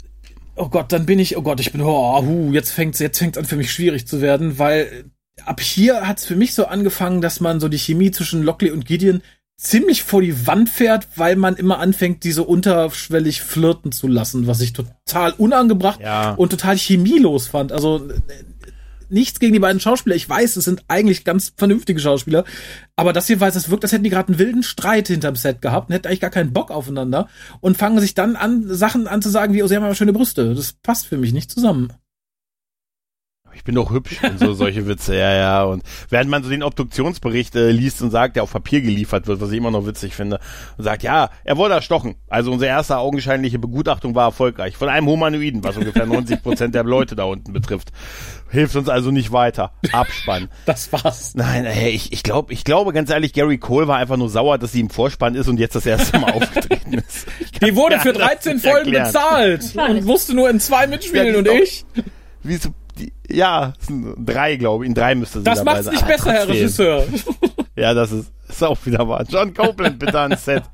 oh Gott, dann bin ich, oh Gott, ich bin, oh, hu, jetzt fängt's, jetzt fängt's an für mich schwierig zu werden, weil ab hier hat's für mich so angefangen, dass man so die Chemie zwischen Lockley und Gideon ziemlich vor die Wand fährt, weil man immer anfängt, diese unterschwellig flirten zu lassen, was ich total unangebracht Ja. und total chemielos fand. Also äh, nichts gegen die beiden Schauspieler. Ich weiß, es sind eigentlich ganz vernünftige Schauspieler, aber das hier weiß, es wirkt, als hätten die gerade einen wilden Streit hinterm Set gehabt und hätten eigentlich gar keinen Bock aufeinander und fangen sich dann an, Sachen an zu sagen wie, oh, sie haben aber schöne Brüste. Das passt für mich nicht zusammen. Ich bin doch hübsch und so solche Witze, ja, ja. Und während man so den Obduktionsbericht äh, liest und sagt, der auf Papier geliefert wird, was ich immer noch witzig finde, und sagt, ja, er wurde erstochen. Also unsere erste augenscheinliche Begutachtung war erfolgreich. Von einem Humanoiden, was ungefähr 90 Prozent der Leute da unten betrifft. Hilft uns also nicht weiter. Abspann. Das war's. Nein, ey, ich, ich glaube, ich glaube ganz ehrlich, Gary Cole war einfach nur sauer, dass sie im Vorspann ist und jetzt das erste Mal aufgetreten ist. Die wurde für anders 13 nicht Folgen erklären. bezahlt und musste nur in zwei mitspielen Ja, und ich. Wie so, die, ja, es sind drei, glaube ich. In drei müsste sie Das dabei macht's sein. nicht Aber besser, Herr trotzdem. Regisseur. Ja, das ist, ist auch wieder wahr. John Copeland bitte ans Set.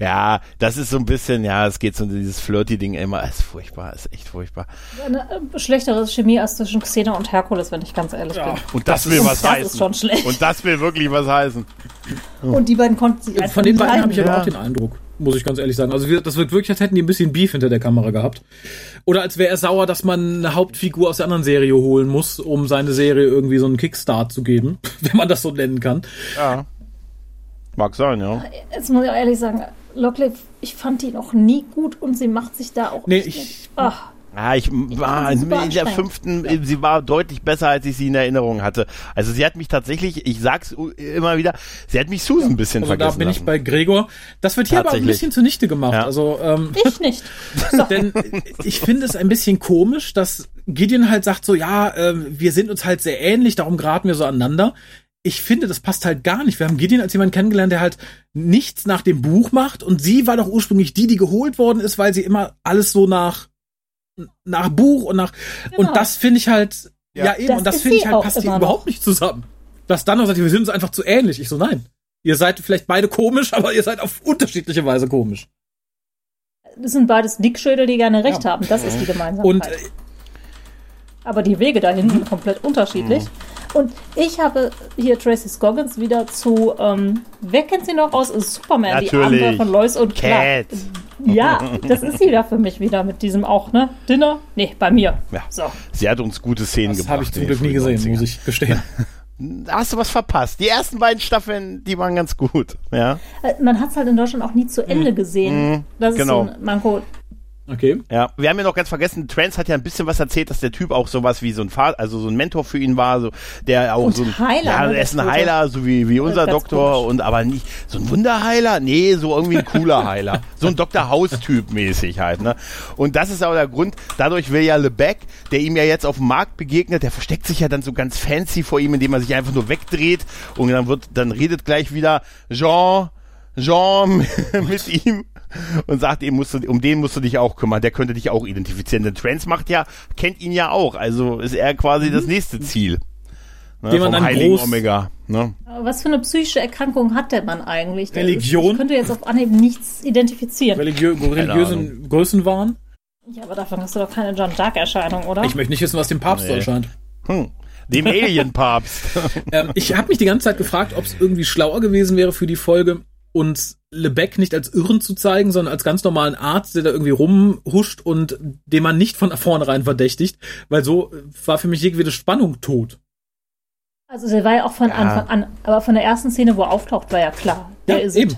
Ja, das ist so ein bisschen, ja, es geht so dieses Flirty-Ding immer. Es ist furchtbar, es ist echt furchtbar. Eine äh, schlechtere Chemie als zwischen Xena und Herkules, wenn ich ganz ehrlich Ja. bin. Und das, Das will ist- was das heißen. ist schon schlecht. Und das will wirklich was heißen. Und die beiden konnten sich einfach Von den beiden habe ich aber Ja. auch den Eindruck, muss ich ganz ehrlich sagen. Also wir- das wirkt wirklich, als hätten die ein bisschen Beef hinter der Kamera gehabt. Oder als wäre er sauer, dass man eine Hauptfigur aus der anderen Serie holen muss, um seine Serie irgendwie so einen Kickstart zu geben, wenn man das so nennen kann. Ja. Mag sein, ja. Jetzt muss ich auch ehrlich sagen, Lockley, ich fand die noch nie gut und sie macht sich da auch Nee, echt ich- nicht- Ach, Ah, ich war in der fünften, sie war deutlich besser, als ich sie in Erinnerung hatte. Also sie hat mich tatsächlich, ich sag's immer wieder, sie hat mich Susan ein bisschen Also da vergessen bin ich lassen. bei Gregor. Das wird hier aber auch ein bisschen zunichte gemacht. Ja. Also ähm, ich nicht. Denn ich finde es ein bisschen komisch, dass Gideon halt sagt so, ja, ähm, wir sind uns halt sehr ähnlich, darum geraten wir so aneinander. Ich finde, das passt halt gar nicht. Wir haben Gideon als jemanden kennengelernt, der halt nichts nach dem Buch macht und sie war doch ursprünglich die, die geholt worden ist, weil sie immer alles so nach nach Buch und nach Genau. und das finde ich halt ja, Ja. eben Das und das finde ich halt passt hier überhaupt nicht zusammen. Dass dann noch sagt, wir sind uns einfach zu ähnlich. Ich so nein. Ihr seid vielleicht beide komisch, aber ihr seid auf unterschiedliche Weise komisch. Das sind beides Dickschädel, die gerne recht Ja. haben. Das ist die Gemeinsamkeit. Und äh, Aber die Wege dahin sind komplett unterschiedlich. Und ich habe hier Tracy Scoggins wieder zu, ähm, wer kennt sie noch aus Superman, die Natürlich. Abenteuer von Lois und Clark. Cat. Ja, das ist sie da für mich wieder mit diesem auch, ne? Dinner? Nee, bei mir. Ja. So. Sie hat uns gute Szenen das gebracht. habe ich zum Glück nie gesehen, 90ern. muss ich gestehen. Da hast du was verpasst. Die ersten beiden Staffeln, die waren ganz gut. Ja, Äh, Man hat es halt in Deutschland auch nie zu Ende gesehen. Das ist genau. so ein Manko. Okay. ja. Wir haben ja noch ganz vergessen, Trans hat ja ein bisschen was erzählt, dass der Typ auch sowas wie so ein Vater, also so ein Mentor für ihn war, so der auch Und so ein Heiler, ja, ne, er ist ein. Heiler, so wie wie unser Doktor komisch. und aber nicht so ein Wunderheiler, nee, so irgendwie ein cooler Heiler, so ein Dr. House Typ mäßig halt, ne? Und das ist auch der Grund, dadurch will ja LeBeck, der ihm ja jetzt auf dem Markt begegnet, der versteckt sich ja dann so ganz fancy vor ihm, indem er sich einfach nur wegdreht und dann wird dann redet gleich wieder Jean Jean mit ihm und sagt, ihm musst du, um den musst du dich auch kümmern, der könnte dich auch identifizieren. Denn Trans macht ja, kennt ihn ja auch, also ist er quasi das nächste Ziel. Ne, Den man dann Heiligen groß- Omega. Ne? Was für eine psychische Erkrankung hat der Mann eigentlich? Religion? Ich könnte jetzt auf Anhieb nichts identifizieren. Religiö religiösen Größenwahn. Ja, aber davon hast du doch keine John Dark-Erscheinung, oder? Ich möchte nicht wissen, was dem Papst Nee. erscheint. Hm. Dem Alien-Papst. Ähm, ich habe mich die ganze Zeit gefragt, ob es irgendwie schlauer gewesen wäre für die Folge, uns Lebeck nicht als Irren zu zeigen, sondern als ganz normalen Arzt, der da irgendwie rumhuscht und den man nicht von vornherein verdächtigt, weil so äh, war für mich jegliche Spannung tot. Also der war ja auch von Ja. Anfang an, aber von der ersten Szene, wo er auftaucht, war ja klar. Der ist eben.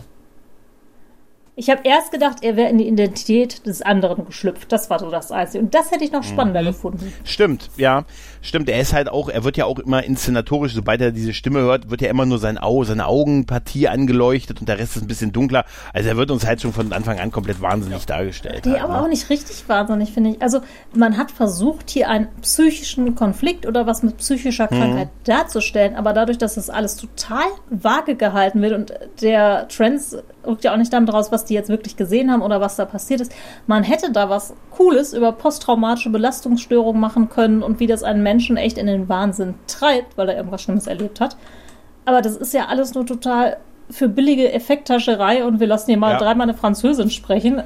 Ich habe erst gedacht, er wäre in die Identität des anderen geschlüpft. Das war so das Einzige. Und das hätte ich noch spannender gefunden. Stimmt, ja. Stimmt, er ist halt auch, er wird ja auch immer inszenatorisch, sobald er diese Stimme hört, wird ja immer nur sein Au, seine Augenpartie angeleuchtet und der Rest ist ein bisschen dunkler. Also er wird uns halt schon von Anfang an komplett wahnsinnig dargestellt. Nee, halt, aber ne? auch nicht richtig wahnsinnig, finde ich. Also man hat versucht, hier einen psychischen Konflikt oder was mit psychischer Krankheit darzustellen, aber dadurch, dass das alles total vage gehalten wird und der Trends rückt ja auch nicht damit raus, was die jetzt wirklich gesehen haben oder was da passiert ist. Man hätte da was Cooles über posttraumatische Belastungsstörungen machen können und wie das einen Menschen echt in den Wahnsinn treibt, weil er irgendwas Schlimmes erlebt hat. Aber das ist ja alles nur total für billige Effekttascherei und wir lassen hier mal Ja. dreimal eine Französin sprechen,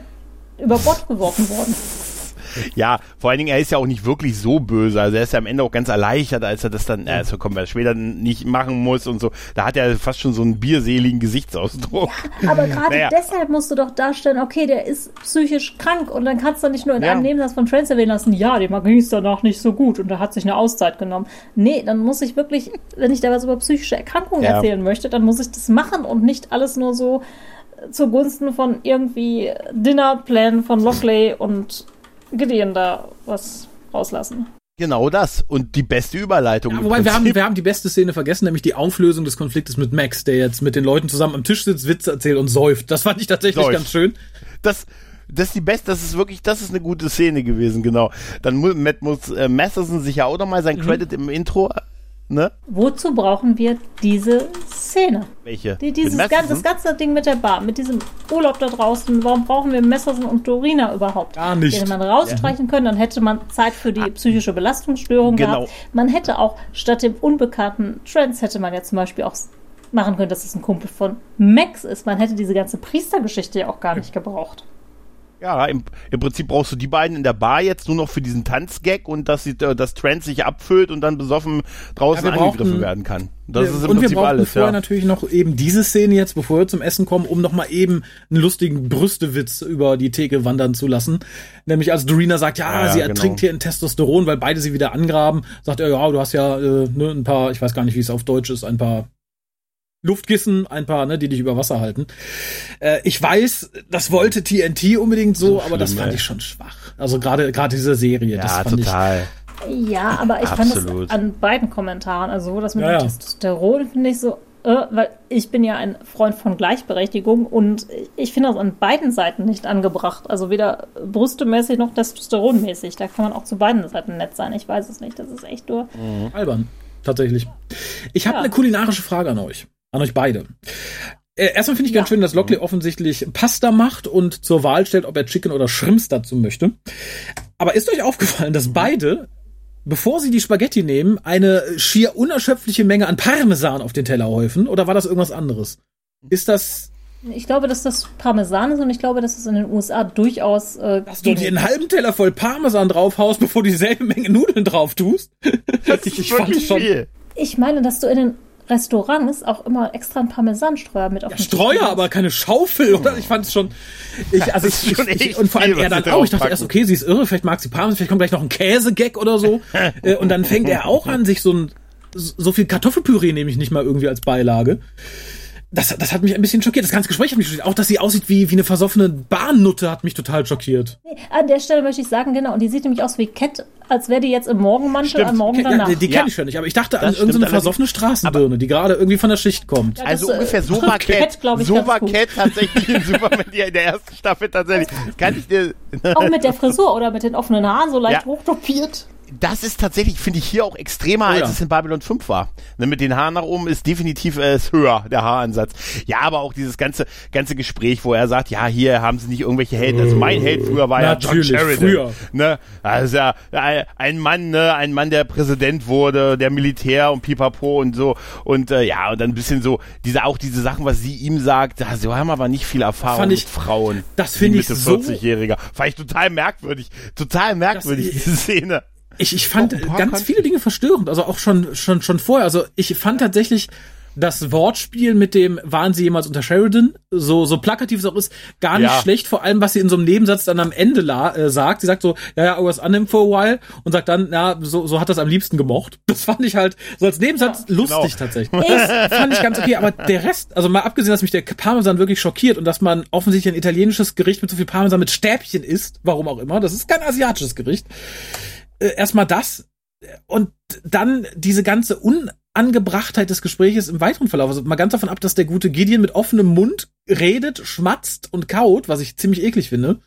über Bord geworfen worden. Ja, vor allen Dingen, er ist ja auch nicht wirklich so böse. Also er ist ja am Ende auch ganz erleichtert, als er das dann, äh, so kommen wir später nicht machen muss und so. Da hat er fast schon so einen bierseligen Gesichtsausdruck. Aber gerade Naja. deshalb musst du doch darstellen, okay, der ist psychisch krank und dann kannst du nicht nur in Ja. einem Nebensatz von Trans erwähnen lassen, ja, dem ging es danach nicht so gut und er hat sich eine Auszeit genommen. Nee, dann muss ich wirklich, wenn ich da was über psychische Erkrankungen Ja. erzählen möchte, dann muss ich das machen und nicht alles nur so zugunsten von irgendwie Dinnerplänen von Lockley und Gideon da was rauslassen. Genau das. Und die beste Überleitung. Ja, im wobei wir haben, wir haben die beste Szene vergessen, nämlich die Auflösung des Konfliktes mit Max, der jetzt mit den Leuten zusammen am Tisch sitzt, Witze erzählt und säuft. Das fand ich tatsächlich Säuft. ganz schön. das, das ist die beste, das ist wirklich, das ist eine gute Szene gewesen, genau. Dann mu- Matt muss äh, Masterson sich ja auch nochmal Mhm. sein Credit im Intro, ne? Wozu brauchen wir diese Szene? Welche? Die, dieses Mit ganze, das ganze Ding mit der Bar, mit diesem Urlaub da draußen, warum brauchen wir Messersen und Dorina überhaupt? Gar nicht. Hätte man rausstreichen können, dann hätte man Zeit für die psychische Belastungsstörung Genau. gehabt. Man hätte auch statt dem unbekannten Trends hätte man ja zum Beispiel auch machen können, dass es ein Kumpel von Max ist. Man hätte diese ganze Priestergeschichte ja auch gar nicht gebraucht. Ja, im, im Prinzip brauchst du die beiden in der Bar jetzt nur noch für diesen Tanzgag und dass, sie, äh, dass Trent sich abfüllt und dann besoffen draußen Ja, wir brauchten- angegriffen werden kann. Das ist im und wir Prinzip brauchten alles, vorher ja. natürlich noch eben diese Szene jetzt, bevor wir zum Essen kommen, um noch mal eben einen lustigen Brüstewitz über die Theke wandern zu lassen. Nämlich als Dorina sagt, ja, Ja, ja, sie genau. ertrinkt hier in Testosteron, weil beide sie wieder angraben, sagt er, ja, du hast ja äh, ne, ein paar, ich weiß gar nicht, wie es auf Deutsch ist, ein paar Luftkissen, ein paar, ne, die dich über Wasser halten. Äh, ich weiß, das wollte TNT unbedingt so, So aber das fand ey. ich schon schwach. Also gerade gerade diese Serie, das Ja, fand total. Ja, aber ich fand Absolut. es an beiden Kommentaren, also sowohl das mit Ja, dem ja. Testosteron finde ich so, äh, weil ich bin ja ein Freund von Gleichberechtigung und ich finde das an beiden Seiten nicht angebracht. Also weder brüstemäßig noch testosteronmäßig. Da kann man auch zu beiden Seiten nett sein. Ich weiß es nicht. Das ist echt nur. ich albern, tatsächlich. Ich habe Ja. eine kulinarische Frage an euch, an euch beide. Äh, erstmal finde ich ganz Ja. schön, dass Lockley offensichtlich Pasta macht und zur Wahl stellt, ob er Chicken oder Shrimps dazu möchte. Aber ist euch aufgefallen, dass beide, bevor sie die Spaghetti nehmen, eine schier unerschöpfliche Menge an Parmesan auf den Teller häufen? Oder war das irgendwas anderes? Ist das, Ich glaube, dass das Parmesan ist und ich glaube, dass es in den USA durchaus. Äh, dass du dir einen halben Teller voll Parmesan draufhaust, bevor du dieselbe Menge Nudeln drauf tust? Das ist ich fand schon- viel. Ich meine, dass du in den Restaurants auch immer extra einen Parmesanstreuer mit auf Ja, den Tisch Streuer, legst. aber keine Schaufel, oder? Ich fand es schon. Ich, also ich, schon ich, und vor allem viel, er dann auch. Ich dachte erst, okay, sie ist irre, vielleicht mag sie Parmesan, vielleicht kommt gleich noch ein Käsegag oder so. Äh, und dann fängt er auch an, sich so ein so viel Kartoffelpüree nehme ich nicht mal irgendwie als Beilage. Das, das hat mich ein bisschen schockiert. Das ganze Gespräch hat mich schockiert. Auch, dass sie aussieht wie, wie eine versoffene Bahnnutte, hat mich total schockiert. Nee, an der Stelle möchte ich sagen, genau, und die sieht nämlich aus wie Cat, als wäre die jetzt im Morgenmantel Stimmt. am Morgen Ja, danach. die die Ja. kenne ich schon nicht, aber ich dachte an Das stimmt irgendeine versoffene Straßenbirne, die gerade irgendwie von der Schicht kommt. Ja, Also äh, ungefähr so war Cat. Cat, ich, so war. Cat tatsächlich in Superman die in der ersten Staffel tatsächlich. Kann ich dir. Auch mit der Frisur oder mit den offenen Haaren so leicht Ja. hochtopiert. Das ist tatsächlich, finde ich, hier auch extremer, Oh ja. als es in Babylon 5 war. Ne, mit den Haaren nach oben ist definitiv äh, ist höher, der Haaransatz. Ja, aber auch dieses ganze, ganze Gespräch, wo er sagt, ja, hier haben sie nicht irgendwelche Helden. Also mein Held früher war ja John Natürlich, Sheridan. früher. Ne? Also ja, ein- Mann, ne, ein Mann, der Präsident wurde, der Militär und pipapo und so. Und äh, ja, und dann ein bisschen so, diese, auch diese Sachen, was sie ihm sagt, ja, sie haben aber nicht viel Erfahrung ich- mit Frauen. das finde ich Mitte so- 40-Jähriger. Fand ich total merkwürdig. Total merkwürdig, diese Szene. Ich, ich fand ganz viele Dinge verstörend, also auch schon, schon, schon vorher. Also ich fand tatsächlich das Wortspiel mit dem waren sie jemals unter Sheridan, so, so plakativ es auch ist, gar nicht Ja. schlecht, vor allem was sie in so einem Nebensatz dann am Ende la, äh, sagt. Sie sagt so, ja, ja, I was on him for a while und sagt dann, ja, so, so hat das am liebsten gemocht. Das fand ich halt so als Nebensatz lustig genau. tatsächlich. Das fand ich ganz okay, aber der Rest, also mal abgesehen, dass mich der Parmesan wirklich schockiert und dass man offensichtlich ein italienisches Gericht mit so viel Parmesan mit Stäbchen isst, warum auch immer, das ist kein asiatisches Gericht. Äh, erstmal das und dann diese ganze Unangebrachtheit des Gespräches im weiteren Verlauf. Also mal ganz davon ab, dass der gute Gideon mit offenem Mund redet, schmatzt und kaut, was ich ziemlich eklig finde.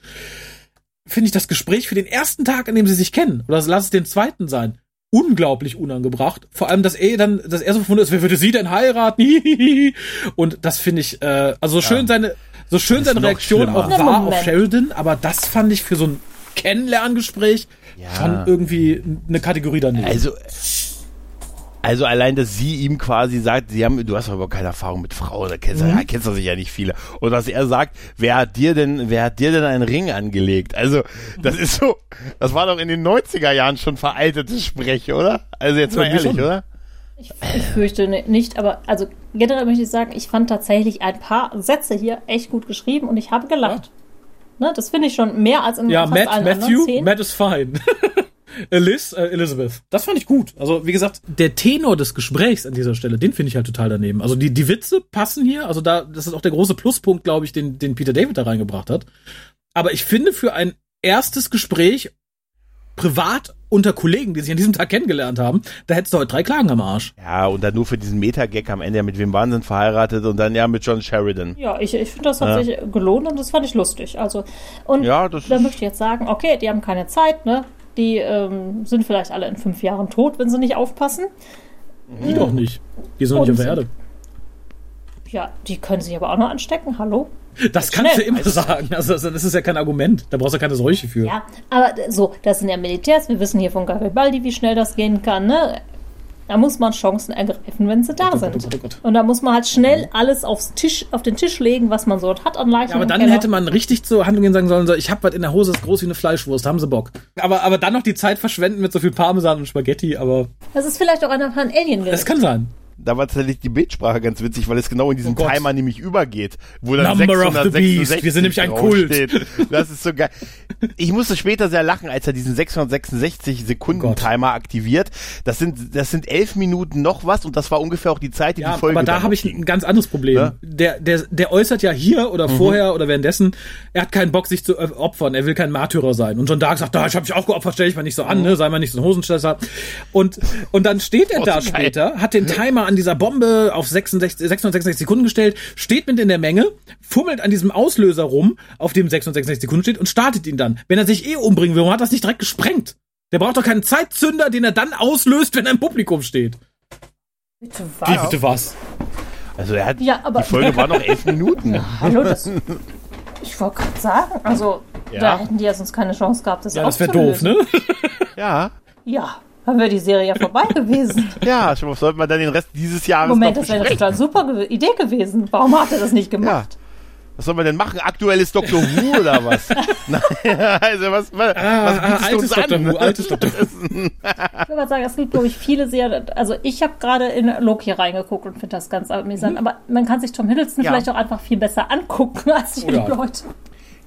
Finde ich das Gespräch für den ersten Tag, an dem sie sich kennen, oder lass es den zweiten sein, unglaublich unangebracht. Vor allem, dass er dann, dass er so gefunden ist, wer würde sie denn heiraten? und das finde ich, äh, also so schön seine, so schön seine Reaktion auch war auf Sheridan, aber das fand ich für so ein Kennenlerngespräch Ja. schon irgendwie eine Kategorie daneben. Also, also allein, dass sie ihm quasi sagt, sie haben, du hast überhaupt keine Erfahrung mit Frauen, da kennst du ja, kennst du sicher nicht viele. Und dass er sagt, wer hat dir denn, wer hat dir denn einen Ring angelegt? Also, das ist so, das war doch in den 90er Jahren schon veraltetes Sprech, oder? Also jetzt mal ehrlich, oder? Ich, ich fürchte nicht, aber also generell möchte ich sagen, ich fand tatsächlich ein paar Sätze hier echt gut geschrieben und ich habe gelacht. Ne, das finde ich schon mehr als in ja, fast Matt, allen Matthew. Matt is fine. Liz, äh, Elizabeth. Das fand ich gut. Also, wie gesagt, der Tenor des Gesprächs an dieser Stelle, den finde ich halt total daneben. Also, die, die Witze passen hier. Also, da, das ist auch der große Pluspunkt, glaube ich, den, den Peter David da reingebracht hat. Aber ich finde, für ein erstes Gespräch privat unter Kollegen, die sich an diesem Tag kennengelernt haben, da hättest du heute drei Klagen am Arsch. Ja, und dann nur für diesen Meta-Gag am Ende, ja, mit wem waren sie denn verheiratet und dann ja mit John Sheridan. Ja, ich, ich finde, das hat Ja. sich gelohnt und das fand ich lustig. Also, und Ja, das da möchte ich jetzt sagen, okay, die haben keine Zeit, ne? Die ähm, sind vielleicht alle in fünf Jahren tot, wenn sie nicht aufpassen. Die doch nicht. Die sind noch nicht auf der Erde. Ja, die können sich aber auch noch anstecken, hallo? Das kannst schnell. du immer sagen. Also, das das ist ja kein Argument. Da brauchst du keine Seuche für. Ja, aber so, das sind ja Militärs, wir wissen hier von Garibaldi, wie schnell das gehen kann, ne? Da muss man Chancen ergreifen, wenn sie da Oh Gott, sind. oh oh. Und da muss man halt schnell alles aufs Tisch, auf den Tisch legen, was man so hat an Leichen. Ja, aber dann Keller. hätte man richtig zur Handlung gehen sagen sollen, so, ich hab was in der Hose, das ist groß wie eine Fleischwurst, haben sie Bock. Aber, aber dann noch die Zeit verschwenden mit so viel Parmesan und Spaghetti, aber Das ist vielleicht auch einer von Alien das kann sein. Da war tatsächlich die Bildsprache ganz witzig, weil es genau in diesen Oh. Timer nämlich übergeht, wo dann Number of the 666 Beast. Wir sind nämlich ein Kult. draufsteht. Das ist so geil. Ich musste später sehr lachen, als er diesen 666 Sekunden Oh. Timer aktiviert. Das sind das sind elf Minuten noch was und das war ungefähr auch die Zeit, die Ja, die Folge aber da habe ich ging. ein ganz anderes Problem. Ja. Der, der, der äußert ja hier oder Mhm. vorher oder währenddessen, er hat keinen Bock, sich zu opfern. Er will kein Märtyrer sein. Und John Dark sagt, da, ich habe mich auch geopfert, stell dich mal nicht so an, ne? sei mal nicht so ein Hosenstesser. Und, und dann steht er Oh, da geil. später, hat den Timer an dieser Bombe auf 66, 666 Sekunden gestellt, steht mit in der Menge, fummelt an diesem Auslöser rum, auf dem 666 Sekunden steht und startet ihn dann. Wenn er sich eh umbringen will, warum hat er das nicht direkt gesprengt? Der braucht doch keinen Zeitzünder, den er dann auslöst, wenn er im Publikum steht. Bitte Wie was? bitte was? Also er hat Ja, aber- die Folge war noch elf Minuten. Hallo, das. Ich wollte gerade sagen, also Ja. da hätten die ja sonst keine Chance gehabt, das Ja, das wäre doof, ne? Ja. Ja, dann wäre die Serie ja vorbei gewesen. Ja, schon mal sollten wir dann den Rest dieses Jahres Moment, noch das wäre eine total super Ge Idee gewesen. Warum hat er das nicht Ja. gemacht? Was soll man denn machen? Aktuelles Doctor Who oder was? Nein, also was, was, Ah, was ah, bietest du altes uns Dr. an? Who, altes Dr. Who. Ich würde mal sagen, es gibt, glaube ich, viele Serien. Also, ich habe gerade in Loki reingeguckt und finde das ganz amüsant. Aber man kann sich Tom Hiddleston Ja. vielleicht auch einfach viel besser angucken als die Oh ja. Leute.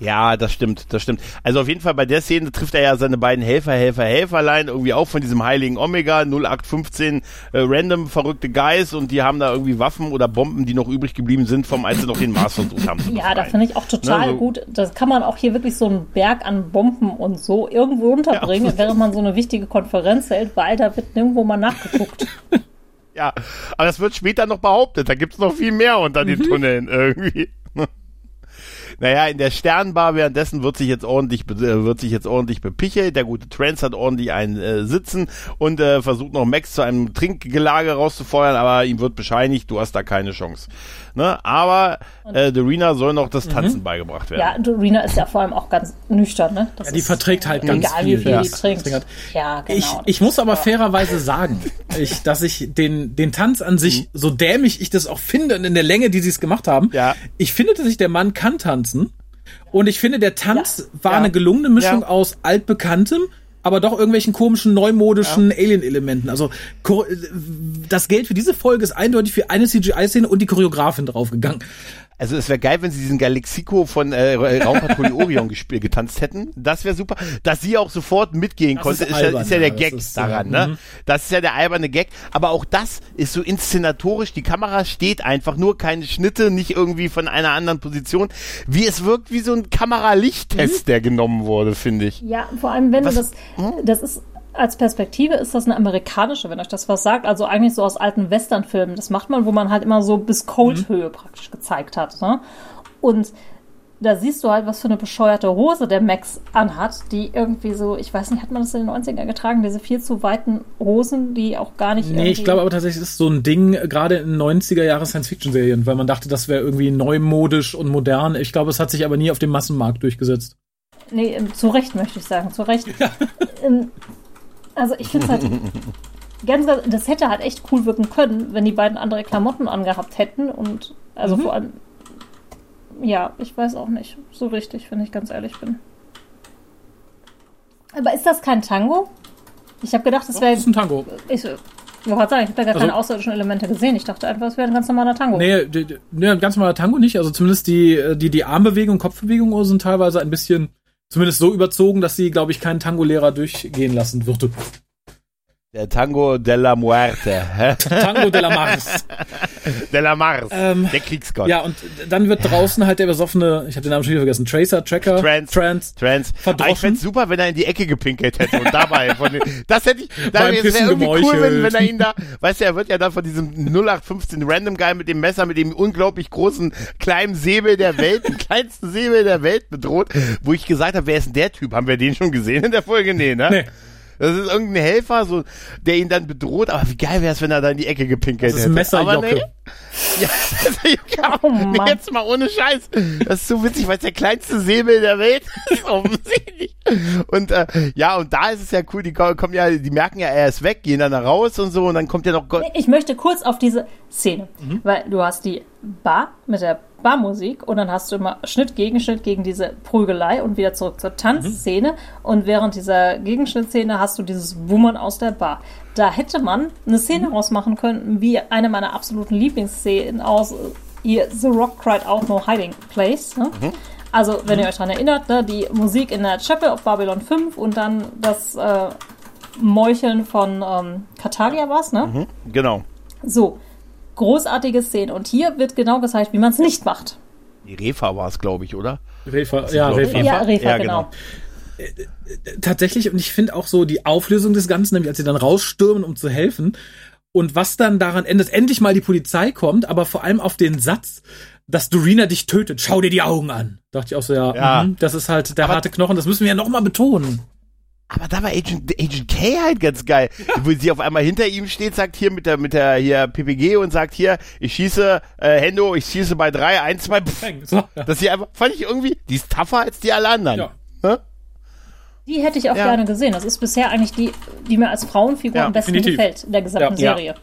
Ja, das stimmt, das stimmt. Also auf jeden Fall bei der Szene trifft er ja seine beiden Helfer, Helfer, Helferlein irgendwie auch von diesem heiligen Omega 0815 äh, random verrückte Guys und die haben da irgendwie Waffen oder Bomben, die noch übrig geblieben sind vom als sie noch den Mars versucht haben. zu Ja, da befreien. finde ich auch total Ne, so- gut. Das kann man auch hier wirklich so einen Berg an Bomben und so irgendwo unterbringen, während man so eine wichtige Konferenz hält, weil da wird nirgendwo mal nachgeguckt. Ja, aber das wird später noch behauptet. Da gibt's noch viel mehr unter Mhm. den Tunneln irgendwie. Naja, in der Sternbar währenddessen wird sich jetzt ordentlich, äh, wird sich jetzt ordentlich bepichelt. Der gute Trance hat ordentlich einen äh, Sitzen und äh, versucht noch Max zu einem Trinkgelage rauszufeuern, aber ihm wird bescheinigt, du hast da keine Chance. Ne? Aber äh, Dorina soll noch das Tanzen beigebracht werden. Ja, und Rina ist ja vor allem auch ganz nüchtern, ne? Das Ja, die ist, verträgt halt ganz egal, viel. wie viel ja. die trinkt. Ja, genau. Ich, ich muss aber fairerweise sagen, ich, dass ich den, den Tanz an sich, so dämlich ich das auch finde und in der Länge, die sie es gemacht haben, Ja. ich finde, dass sich der Mann kann tanzen. Und ich finde, der Tanz war Ja. eine gelungene Mischung Ja. aus altbekanntem, aber doch irgendwelchen komischen, neumodischen Alien-Elementen. Also das Geld für diese Folge ist eindeutig für eine CGI-Szene und die Choreografin draufgegangen. Also es wäre geil, wenn sie diesen Galaxico von äh, Raumpatrouille Orion gespielt, getanzt hätten. Das wäre super. Dass sie auch sofort mitgehen Das konnte, ist ist, ja, albern, ist ja der ja, das Gag ist, daran. äh, Ne? mhm. Das ist ja der alberne Gag. Aber auch das ist so inszenatorisch. Die Kamera steht einfach nur, keine Schnitte, nicht irgendwie von einer anderen Position. Wie es wirkt wie so ein Kameralichttest, der genommen wurde, finde ich. Ja, vor allem, wenn Was- du das, das ist, als Perspektive ist das eine amerikanische, wenn euch das was sagt, also eigentlich so aus alten Westernfilmen. Das macht man, wo man halt immer so bis Cold-Höhe praktisch gezeigt hat, ne? Und da siehst du halt, was für eine bescheuerte Hose der Max anhat, die irgendwie so, ich weiß nicht, hat man das in den 90ern getragen, diese viel zu weiten Hosen, die auch gar nicht Nee, ich glaube aber tatsächlich ist so ein Ding, gerade in 90er Jahre Science-Fiction-Serien, weil man dachte, das wäre irgendwie neumodisch und modern. Ich glaube, es hat sich aber nie auf dem Massenmarkt durchgesetzt. Nee, ähm, zu Recht möchte ich sagen, zu Recht. Ähm, also ich finde es halt ganz, das hätte halt echt cool wirken können, wenn die beiden andere Klamotten angehabt hätten und also Mhm. vor allem, ja, ich weiß auch nicht so richtig, wenn ich ganz ehrlich bin. Aber ist das kein Tango? Ich habe gedacht, das wäre, Das ist ein Tango. ich, ich wollte gerade sagen, ich habe da gar Also- keine außerirdischen Elemente gesehen. Ich dachte einfach, es wäre ein ganz normaler Tango. Nee, nee, ganz normaler Tango nicht. Also zumindest die, äh, die, die Armbewegung, Kopfbewegung sind teilweise ein bisschen, zumindest so überzogen, dass sie, glaube ich, keinen Tango-Lehrer durchgehen lassen würde. Der Tango della Muerte. Tango de la Mars. della Mars. Ähm, der Kriegsgott. Ja, und dann wird draußen halt der besoffene, ich habe den Namen schon wieder vergessen, Tracer, Tracker, Trans. Trans. Trans. Verdroschen. Aber ich fänd's super, wenn er in die Ecke gepinkelt hätte und dabei von den, das hätte ich, da wäre irgendwie cool, wenn, wenn er ihn da, weißt du, er wird ja dann von diesem 0815 Random Guy mit dem Messer, mit dem unglaublich großen kleinen Säbel der Welt, dem kleinsten Säbel der Welt bedroht, wo ich gesagt habe, wer ist denn der Typ? Haben wir den schon gesehen in der Folge? Nee, ne? Nee. Das ist irgendein Helfer, so, der ihn dann bedroht, aber wie geil wäre es, wenn er da in die Ecke gepinkelt Das ist hätte. ein Messerjocke. Ja. Oh Mann. Jetzt mal ohne Scheiß. Das ist so witzig, weil es der kleinste Säbel der Welt ist, offensichtlich. Und äh, ja, und da ist es ja cool, die ko- kommen ja, die merken ja, er ist weg, gehen dann da raus und so und dann kommt ja noch Gott. Ich möchte kurz auf diese Szene, Mhm. weil du hast die Bar mit der Barmusik und dann hast du immer Schnitt, Gegenschnitt gegen diese Prügelei und wieder zurück zur Tanzszene und während dieser Gegenschnittszene hast du dieses Wummern aus der Bar. Da hätte man eine Szene rausmachen können, wie eine meiner absoluten Lieblingsszenen aus äh, The Rock Cried Out No Hiding Place. Ne? Also, wenn ihr euch daran erinnert, ne, die Musik in der Chapel of Babylon 5 und dann das äh, Meucheln von ähm, Katalia war ne? Genau. So, großartige Szene. Und hier wird genau gezeigt, wie man es nicht macht. Die Refa war es, glaube ich, oder? Refa, ja. Refa. Ja, Refa, Ja, genau. Tatsächlich, und ich finde auch so die Auflösung des Ganzen, nämlich als sie dann rausstürmen, um zu helfen, und was dann daran endet, endlich mal die Polizei kommt, aber vor allem auf den Satz, dass Dorina dich tötet, schau dir die Augen an. Dachte ich auch so, ja, Ja. mhm, das ist halt der Aber- harte Knochen, das müssen wir ja nochmal betonen. Aber da war Agent, Agent K halt ganz geil. Wo sie auf einmal hinter ihm steht, sagt hier mit der, mit der, hier PPG und sagt hier, ich schieße, äh, Hendo, ich schieße bei drei, eins, zwei, pff. So, ja. Das sie einfach, fand ich irgendwie, die ist tougher als die alle anderen. Ja. Ne? Die hätte ich auch Ja. gerne gesehen. Das ist bisher eigentlich die, die mir als Frauenfigur Ja, am besten definitiv. gefällt in der gesamten Ja. Serie.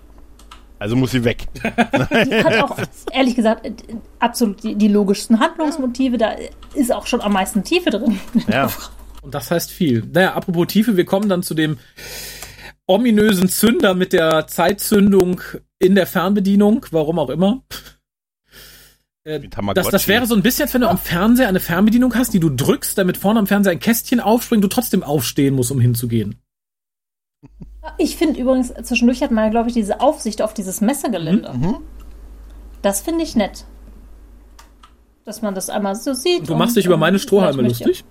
Also muss sie weg. Die hat auch, ehrlich gesagt, äh, absolut die, die logischsten Handlungsmotive. Da ist auch schon am meisten Tiefe drin. Ja. Und das heißt viel. Naja, apropos Tiefe, wir kommen dann zu dem ominösen Zünder mit der Zeitzündung in der Fernbedienung, warum auch immer. Äh, Das, das wäre so ein bisschen, als wenn du am Fernseher eine Fernbedienung hast, die du drückst, damit vorne am Fernseher ein Kästchen aufspringt, du trotzdem aufstehen musst, um hinzugehen. Ich finde übrigens, zwischendurch hat man ja, glaube ich, diese Aufsicht auf dieses Messergelände. Mhm. Das finde ich nett. Dass man das einmal so sieht. Du machst dich über meine Strohhalme lustig.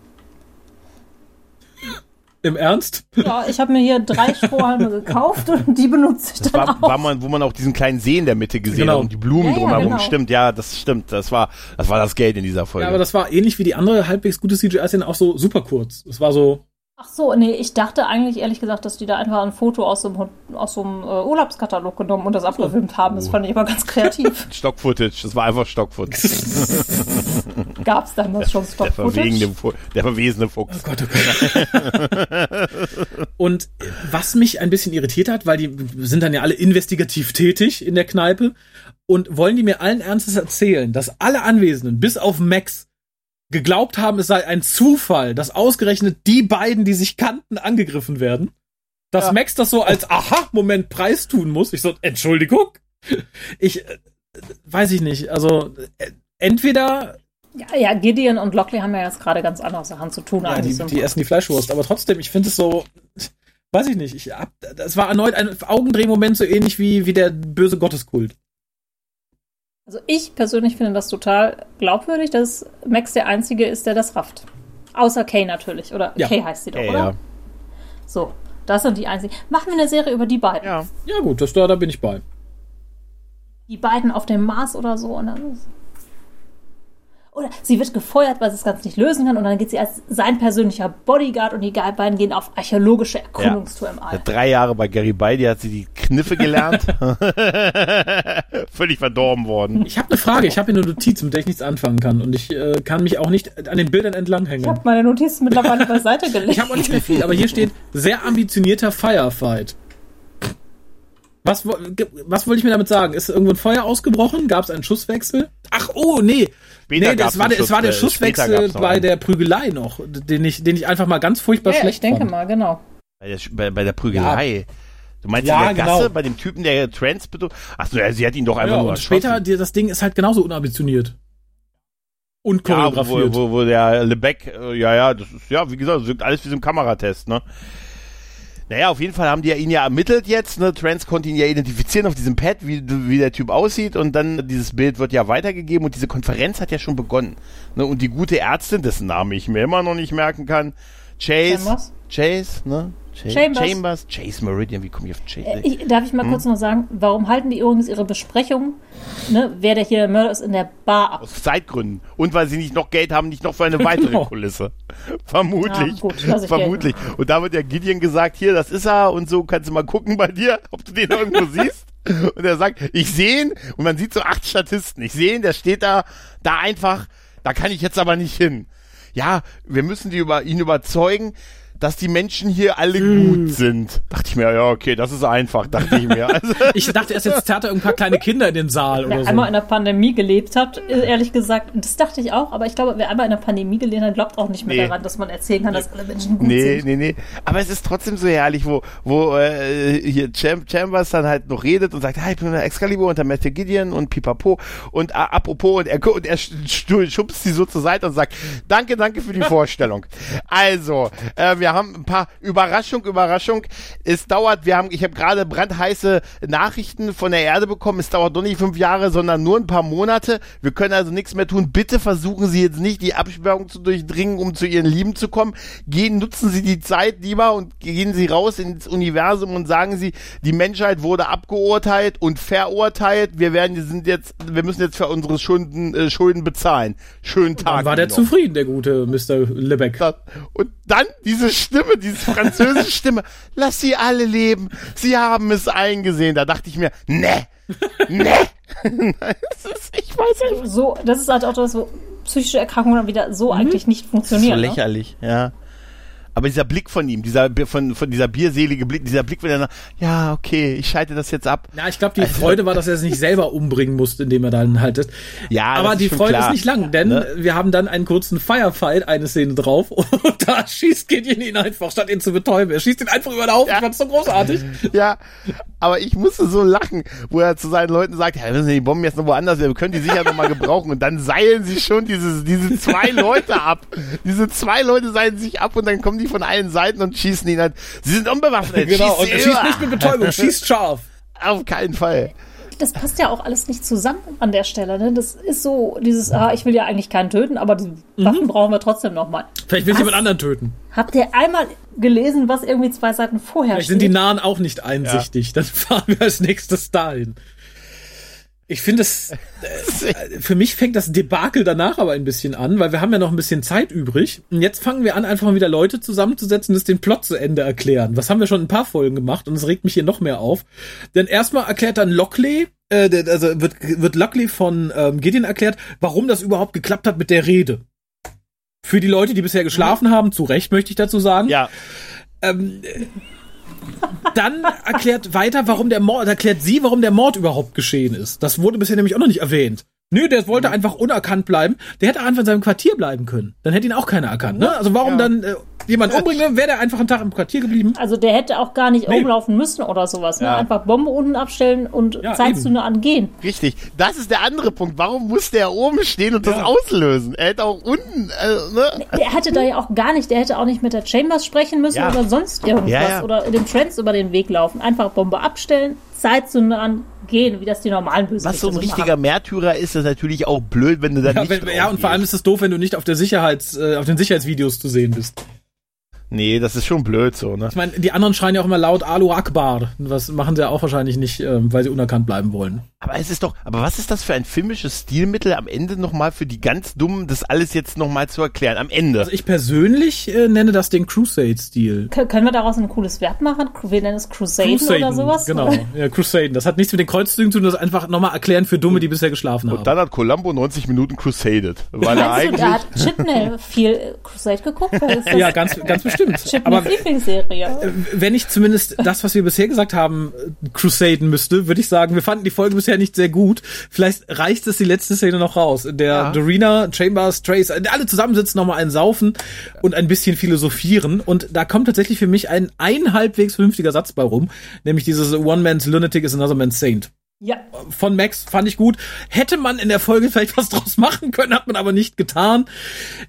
Im Ernst? Ja, ich habe mir hier drei Strohhalme gekauft und die benutze ich Das dann war, auch. war man, wo man auch diesen kleinen See in der Mitte gesehen Genau. hat und die Blumen Ja, ja, drumherum. genau. Stimmt, ja, das stimmt. Das war, das war das Geld in dieser Folge. Ja, aber das war ähnlich wie die andere halbwegs gute CGI-Szene auch so super kurz. Es war so, Ach so, nee, ich dachte eigentlich ehrlich gesagt, dass die da einfach ein Foto aus so einem, aus so einem äh, Urlaubskatalog genommen und das abgefilmt haben. Das fand ich aber ganz kreativ. Stock-Footage, das war einfach Stock-Footage. Gab es damals schon Der Stock-Footage? Fu- der verwesene Fuchs. Oh Gott, oh Gott. und was mich ein bisschen irritiert hat, weil die sind dann ja alle investigativ tätig in der Kneipe und wollen die mir allen Ernstes erzählen, dass alle Anwesenden, bis auf Max, geglaubt haben, es sei ein Zufall, dass ausgerechnet die beiden, die sich kannten, angegriffen werden. Dass Ja. Max das so als Aha-Moment preistun muss. Ich so, Entschuldigung? Ich, äh, weiß ich nicht. Also, äh, entweder Ja, ja, Gideon und Lockley haben ja jetzt gerade ganz andere Sachen zu tun. Ja, die, die essen die Fleischwurst. Aber trotzdem, ich finde es so, weiß ich nicht. Ich hab, das war erneut ein Augendrehmoment, so ähnlich wie, wie der böse Gotteskult. Also ich persönlich finde das total glaubwürdig, dass Max der Einzige ist, der das rafft. Außer Kay natürlich. Oder Ja. Kay heißt sie doch, Ja, oder? ja. So, das sind die Einzigen. Machen wir eine Serie über die beiden. ja. Ja, gut, das, da, da bin ich bei. Die beiden auf dem Mars oder so. Und dann oder sie wird gefeuert, weil sie es ganz nicht lösen kann. Und dann geht sie als sein persönlicher Bodyguard und die beiden gehen auf archäologische Erkundungstour im All. Drei Jahre bei Gary Beide hat sie die Kniffe gelernt. Völlig verdorben worden. Ich habe eine Frage. Ich habe hier eine Notiz, mit der ich nichts anfangen kann. Und ich äh, kann mich auch nicht an den Bildern Ich entlanghängen. habe meine Notizen mittlerweile beiseite gelegt. Ich habe auch nicht mehr viel, aber hier steht sehr ambitionierter Firefight. Was, was wollte ich mir damit sagen? Ist irgendwo ein Feuer ausgebrochen? Gab es einen Schusswechsel? Ach, oh, nee. Später nee, das war der, es war der äh, Schusswechsel bei einen. der Prügelei noch, den ich, den ich einfach mal ganz furchtbar ja, ja, schlecht ich denke fand. mal, genau. Bei der, bei, bei der Prügelei. Du meinst Ja, in der genau. Gasse bei dem Typen, der Trans betont? Achso, ja, sie hat ihn doch einfach Ja, nur und später, erschossen. die, das Ding ist halt genauso unambitioniert. Und Ja, wo, choreografiert. wo, wo der Lebeck, äh, ja, ja, das ist, ja, wie gesagt, das wirkt alles wie so ein Kameratest, ne? Naja, auf jeden Fall haben die ja ihn ja ermittelt jetzt, ne? Trans konnte ihn ja identifizieren auf diesem Pad, wie, wie der Typ aussieht und dann dieses Bild wird ja weitergegeben und diese Konferenz hat ja schon begonnen. Ne? Und die gute Ärztin, dessen Name ich mir immer noch nicht merken kann, Chase? Chase, ne? Chambers. Chambers, Chase Meridian, wie komme ich auf Chase? Äh, Ich, darf ich Hm? mal kurz noch sagen, warum halten die übrigens ihre Besprechung, ne, wer der hier der Mörder ist, in der Bar ab? Aus Zeitgründen. Und weil sie nicht noch Geld haben, nicht noch für eine weitere Genau. Kulisse. Vermutlich. Ja, gut, Vermutlich. Und da wird ja Gideon gesagt, hier, das ist er und so, kannst du mal gucken bei dir, ob du den irgendwo siehst. Und er sagt, ich sehe ihn und man sieht so acht Statisten. Ich sehe ihn, der steht da, da einfach, da kann ich jetzt aber nicht hin. Ja, wir müssen die über ihn überzeugen, dass die Menschen hier alle Hm. gut sind. Dachte ich mir, ja, okay, das ist einfach, dachte ich mir. Also, Ich dachte erst, jetzt zerrt er ein paar kleine Kinder in den Saal Wer oder einmal so. in der Pandemie gelebt hat, ehrlich gesagt, das dachte ich auch, aber ich glaube, wer einmal in der Pandemie gelebt hat, glaubt auch nicht mehr Nee. daran, dass man erzählen kann, dass alle Menschen gut Nee, sind. nee, nee. Aber es ist trotzdem so herrlich, wo, wo äh, hier Cham Chambers dann halt noch redet und sagt, ah, ich bin der Excalibur und der Matthew Gideon und pipapo. Und äh, apropos, und er, und er sch- sch- schubst sie so zur Seite und sagt, danke, danke für die Vorstellung. Also, äh, wir haben ein paar Überraschung, Überraschung. Es dauert, wir haben, ich habe gerade brandheiße Nachrichten von der Erde bekommen. Es dauert doch nicht fünf Jahre, sondern nur ein paar Monate. Wir können also nichts mehr tun. Bitte versuchen Sie jetzt nicht, die Absperrung zu durchdringen, um zu Ihren Lieben zu kommen. Gehen, nutzen Sie die Zeit lieber und gehen Sie raus ins Universum und sagen Sie, die Menschheit wurde abgeurteilt und verurteilt. Wir werden, sind jetzt, wir müssen jetzt für unsere Schulden, äh, Schulden bezahlen. Schönen Tag. Dann war der noch. zufrieden, der gute Mr. Lebeck. Und dann diese Stimme, diese französische Stimme. Lass sie alle leben. Sie haben es eingesehen. Da dachte ich mir, ne, ne. Das ist- ich weiß einfach. So, das ist halt auch das, wo psychische Erkrankungen dann wieder so eigentlich nicht So funktionieren. ne? lächerlich, ja. Aber dieser Blick von ihm, dieser von, von dieser bierselige Blick, dieser Blick, wenn er sagt, ja, okay, ich schalte das jetzt ab. Ja, ich glaube, die Also- Freude war, dass er es nicht selber umbringen musste, indem er dann halt ist. Ja, Aber die Freude klar. ist nicht lang, denn Ne? wir haben dann einen kurzen Firefight, eine Szene drauf, und da schießt Gideon ihn einfach, statt ihn zu betäuben. Er schießt ihn einfach über den Haufen. Ja. Ich fand's so großartig. Ja, aber ich musste so lachen, wo er zu seinen Leuten sagt, ja, wir müssen die Bomben jetzt noch woanders, wir können die sicher noch mal gebrauchen. Und dann seilen sie schon diese, diese zwei Leute ab. Diese zwei Leute seilen sich ab und dann kommen die von allen Seiten und schießen ihn halt. Sie sind unbewaffnet. Genau, Schieß und sie schießt nicht mit Betäubung, schießt scharf. Auf keinen Fall. das passt ja auch alles nicht zusammen an der Stelle. Ne? Das ist so dieses, ah, ich will ja eigentlich keinen töten, aber die Waffen brauchen wir trotzdem noch mal. Vielleicht will Was? sie jemand anderen töten. Habt ihr einmal gelesen, was irgendwie zwei Seiten vorher Vielleicht sind die steht? Nahen auch nicht einsichtig. Dann fahren wir als nächstes dahin. Ich finde es, äh, für mich fängt das Debakel danach aber ein bisschen an, weil wir haben ja noch ein bisschen Zeit übrig. Und jetzt fangen wir an, einfach mal wieder Leute zusammenzusetzen und es den Plot zu Ende erklären. Was haben wir schon in ein paar Folgen gemacht und es regt mich hier noch mehr auf. Denn erstmal erklärt dann Lockley, äh, also wird, wird Lockley von ähm, Gideon erklärt, warum das überhaupt geklappt hat mit der Rede. Für die Leute, die bisher geschlafen haben, zu Recht möchte ich dazu sagen. Ja, Ähm, äh, dann erklärt weiter, warum der Mord, erklärt sie, warum der Mord überhaupt geschehen ist. Das wurde bisher nämlich auch noch nicht erwähnt. Nö, der wollte einfach unerkannt bleiben. Der hätte einfach in seinem Quartier bleiben können. Dann hätte ihn auch keiner erkannt. Ne? Also warum Ja. dann äh, jemand umbringen, wäre der einfach einen Tag im Quartier geblieben. Also der hätte auch gar nicht Nee. rumlaufen müssen oder sowas. Ne? Ja. Einfach Bombe unten abstellen und Ja, Zeit eben. zu nur angehen. richtig. Das ist der andere Punkt. Warum musste er oben stehen und das Ja. auslösen? Er hätte auch unten, äh, ne? Der hätte da ja auch gar nicht, der hätte auch nicht mit der Chambers sprechen müssen Ja. oder sonst irgendwas Ja, ja. oder dem Trends über den Weg laufen. Einfach Bombe abstellen, Zeit zu nur angehen, wie das die normalen Bösewichte Was so ein machen. richtiger Märtyrer ist, ist natürlich auch blöd, wenn du dann Ja, nicht wenn, ja, und vor allem ist es doof, wenn du nicht auf der Sicherheits, äh, auf den Sicherheitsvideos zu sehen bist. Nee, das ist schon blöd so, ne? Ich meine, die anderen schreien ja auch immer laut Alu Akbar. Was machen sie ja auch wahrscheinlich nicht, ähm, weil sie unerkannt bleiben wollen. Aber es ist doch, aber was ist das für ein filmisches Stilmittel am Ende nochmal für die ganz Dummen, das alles jetzt nochmal zu erklären? Am Ende. Also ich persönlich äh, nenne das den Crusade-Stil. Kö- Können wir daraus ein cooles Verb machen? Wir nennen es Crusaden oder sowas? Genau, ja, Crusaden. Das hat nichts mit den Kreuzzügen zu tun, das einfach nochmal erklären für Dumme, die bisher geschlafen haben. Und dann hat Columbo 90 Minuten crusaded. Weil er Meinst du, eigentlich. da hat Chipnell viel äh, Crusade geguckt? Weil das ist ja, ganz, ganz bestimmt. Chipnells Aber Lieblingsserie. wenn ich zumindest das, was wir bisher gesagt haben, Crusaden müsste, würde ich sagen, wir fanden die Folge bisher nicht sehr gut. Vielleicht reicht es die letzte Szene noch raus, in der Ja. Dorina, Chambers, Trace, äh, alle zusammensitzen, nochmal einen saufen und ein bisschen philosophieren. Und da kommt tatsächlich für mich ein, ein halbwegs vernünftiger Satz bei rum, nämlich dieses One Man's Lunatic is another man's saint. Ja, von Max fand ich gut. Hätte man in der Folge vielleicht was draus machen können, hat man aber nicht getan.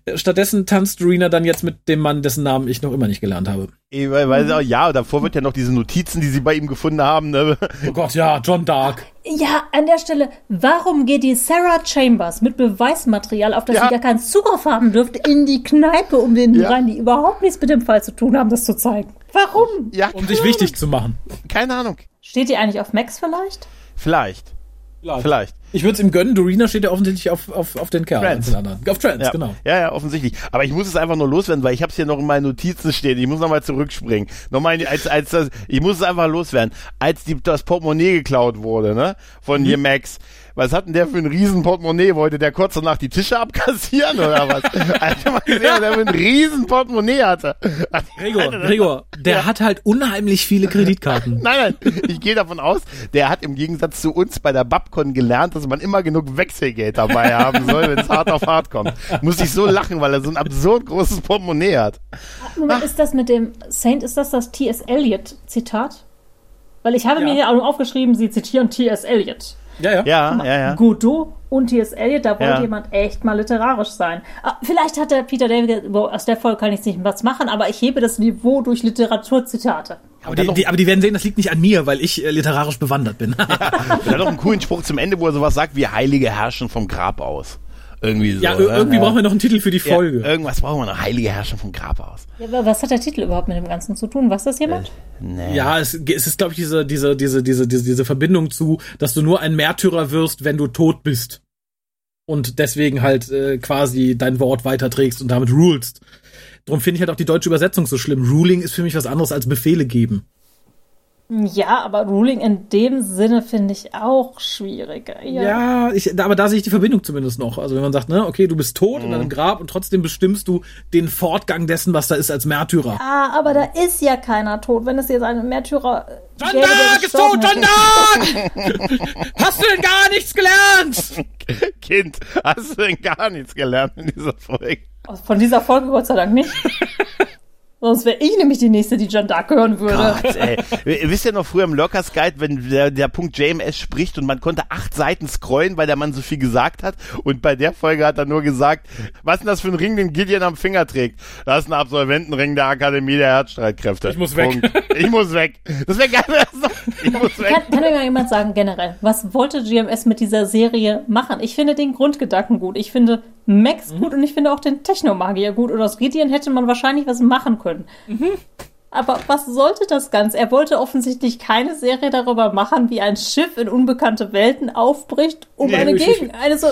Äh, Stattdessen tanzt Rena dann jetzt mit dem Mann, dessen Namen ich noch immer nicht gelernt habe. Weil, sie auch- ja, davor wird ja noch diese Notizen, die sie bei ihm gefunden haben, ne? Oh Gott, ja, John Dark. ja, an der Stelle, warum geht die Sarah Chambers mit Beweismaterial, auf das Ja. sie gar keinen Zugriff haben dürfte, in die Kneipe, um den Ja. rein, die überhaupt nichts mit dem Fall zu tun haben, das zu zeigen? Warum? Ja, Um sich wichtig zu machen. keine Ahnung. Steht die eigentlich auf Max vielleicht? Vielleicht. Vielleicht. Ich würde es ihm gönnen, Dorina steht ja offensichtlich auf, auf, auf den Kerl. Den anderen. Auf Trans, Ja. genau. ja, ja, offensichtlich. Aber ich muss es einfach nur loswerden, weil ich habe es hier noch in meinen Notizen stehen. Ich muss nochmal zurückspringen. Nochmal, als, als das, ich muss es einfach loswerden. Als die, das Portemonnaie geklaut wurde, ne, von Mhm. hier Max. Was hat denn der für ein riesen Portemonnaie? Wollte der kurz danach die Tische abkassieren oder was? Alter, mal gesehen, was der für ein riesen Portemonnaie hatte. Gregor, Gregor, der hat halt unheimlich viele Kreditkarten. Nein, nein, ich gehe davon aus, der hat im Gegensatz zu uns bei der Babcon gelernt, dass man immer genug Wechselgeld dabei haben soll, wenn es hart auf hart kommt. Muss ich so lachen, weil er so ein absurd großes Portemonnaie hat. Moment, ist das mit dem Saint, ist das das T.S. Eliot Zitat? Weil ich habe Ja. mir hier auch aufgeschrieben, sie zitieren T.S. Eliot. Ja, ja. Ja, ja, ja. Godot und T.S. Eliot, da wollte Ja. jemand echt mal literarisch sein. Ah, Vielleicht hat der Peter David aus der Folge kann ich nicht was machen, aber ich hebe das Niveau durch Literaturzitate. Aber die, die, aber die werden sehen, das liegt nicht an mir, weil ich äh, literarisch bewandert bin. Er hat auch einen coolen Spruch zum Ende, wo er sowas sagt wie Heilige herrschen vom Grab aus. Irgendwie so. ja, ne? irgendwie brauchen wir noch einen Titel für die Ja, Folge. irgendwas brauchen wir noch. Heilige herrschen vom Grab aus. Ja, aber was hat der Titel überhaupt mit dem Ganzen zu tun? Was das jemand? Nee. Ja, es, es ist, glaube ich, diese, diese, diese, diese, diese, diese Verbindung zu, dass du nur ein Märtyrer wirst, wenn du tot bist. Und deswegen halt äh, quasi dein Wort weiterträgst und damit rulst. Drum finde ich halt auch die deutsche Übersetzung so schlimm. Ruling ist für mich was anderes als Befehle geben. Ja, aber Ruling in dem Sinne finde ich auch schwierig. Ja. Ja, ich, aber da sehe ich die Verbindung zumindest noch. Also wenn man sagt, ne, okay, du bist tot in deinem Grab und trotzdem bestimmst du den Fortgang dessen, was da ist als Märtyrer. Ah, aber da ist ja keiner tot. Wenn es jetzt einen Märtyrer John gäbe, Dark ist gestorben tot, John. Dark! Hast du denn gar nichts gelernt? Kind, hast du denn gar nichts gelernt in dieser Folge? Von dieser Folge Gott sei Dank nicht. Sonst wäre ich nämlich die nächste, die John Dark hören würde. Gott, ey. Ihr wisst ja noch früher im Lurkers Guide, wenn der, der Punkt JMS spricht und man konnte acht Seiten scrollen, weil der Mann so viel gesagt hat. Und bei der Folge hat er nur gesagt, was ist denn das für ein Ring, den Gideon am Finger trägt? Das ist ein Absolventenring der Akademie der Herzstreitkräfte. Ich muss weg. Punkt. Ich muss weg. Das wäre geil. er Ich muss weg. Kann, kann mir mal jemand sagen, generell, was wollte GMS mit dieser Serie machen? Ich finde den Grundgedanken gut. Ich finde Max Mhm. gut und ich finde auch den Technomagier gut. Und aus Gideon hätte man wahrscheinlich was machen können. Mhm. Aber was sollte das Ganze? Er wollte offensichtlich keine Serie darüber machen, wie ein Schiff in unbekannte Welten aufbricht, um Nee, eine ich- ich-. Eine so,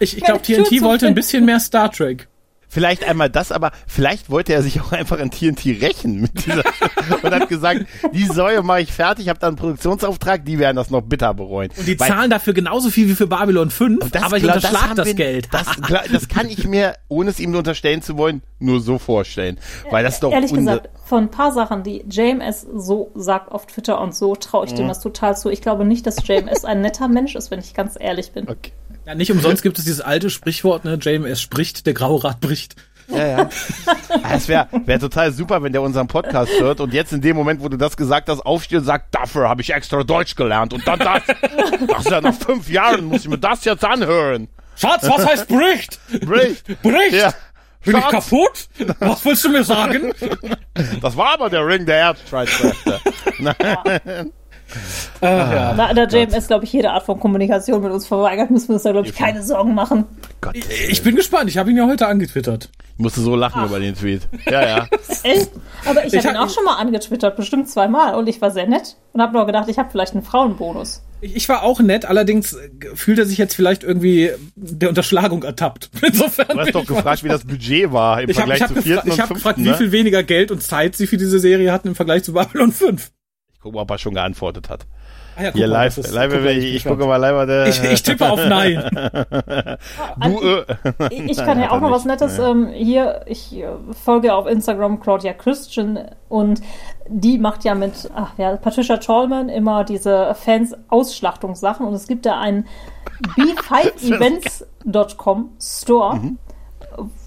Ich, ich glaube, TNT wollte ein bisschen mehr Star Trek. Vielleicht einmal das, aber vielleicht wollte er sich auch einfach an TNT rächen mit dieser und hat gesagt, die Säue mache ich fertig, habe da einen Produktionsauftrag, die werden das noch bitter bereuen. Und die Weil- zahlen dafür genauso viel wie für Babylon 5, Und das aber ich glaub- unterschlag das, wir- Geld. Das, das kann ich mir, ohne es ihm unterstellen zu wollen, nur so vorstellen. Weil das ist doch Ehrlich gesagt, von ein paar Sachen, die JMS so sagt auf Twitter und so, traue ich dem das total zu. Ich glaube nicht, dass JMS ein netter Mensch ist, wenn ich ganz ehrlich bin. Okay. Ja, nicht umsonst gibt es dieses alte Sprichwort, ne, JMS spricht, der Graue Rat bricht. Ja, ja. Es wäre wär total super, wenn der unseren Podcast hört und jetzt in dem Moment, wo du das gesagt hast, aufsteht und sagt, dafür habe ich extra Deutsch gelernt und dann das. Ach ja, nach fünf Jahren muss ich mir das jetzt anhören. Schatz, was heißt bricht? Bricht. Bricht? Ja. Bin ich kaputt? Was willst du mir sagen? Das war aber der Ring der Erzstreitkräfte. Ah, Na, da JMS, glaube ich, jede Art von Kommunikation mit uns verweigert, müssen wir uns da, glaube ich, keine Sorgen machen. Gott, ich, ich bin gespannt, ich habe ihn ja heute angetwittert. ich musste so lachen über den Tweet. Ja, ja. Echt? Aber ich, Ich habe ihn hab- auch schon mal angetwittert, bestimmt zweimal. Und ich war sehr nett und habe nur gedacht, ich habe vielleicht einen Frauenbonus. Ich, ich war auch nett, allerdings äh, fühlt er sich jetzt vielleicht irgendwie der Unterschlagung ertappt. Insofern Du hast doch gefragt, wie das Budget war im Ich habe Vergleich ich hab zu vierten ich und hab fünften. gefragt, ne? wie viel weniger Geld und Zeit sie für diese Serie hatten im Vergleich zu Babylon 5. Ich gucke mal, ob er schon geantwortet hat. Ah ja, guck Hier mal, live, ist- live guck mal, ich, ich gucke mal live. Der, Ich, ich tippe auf Nein. du, äh, Ich, ich kann ja auch noch was. Nettes. Ähm, hier, ich äh, folge auf Instagram Claudia Christian und die macht ja mit ach, ja, Patricia Tallman immer diese Fans-Ausschlachtungssachen und es gibt da einen b5events.com Store, Mhm.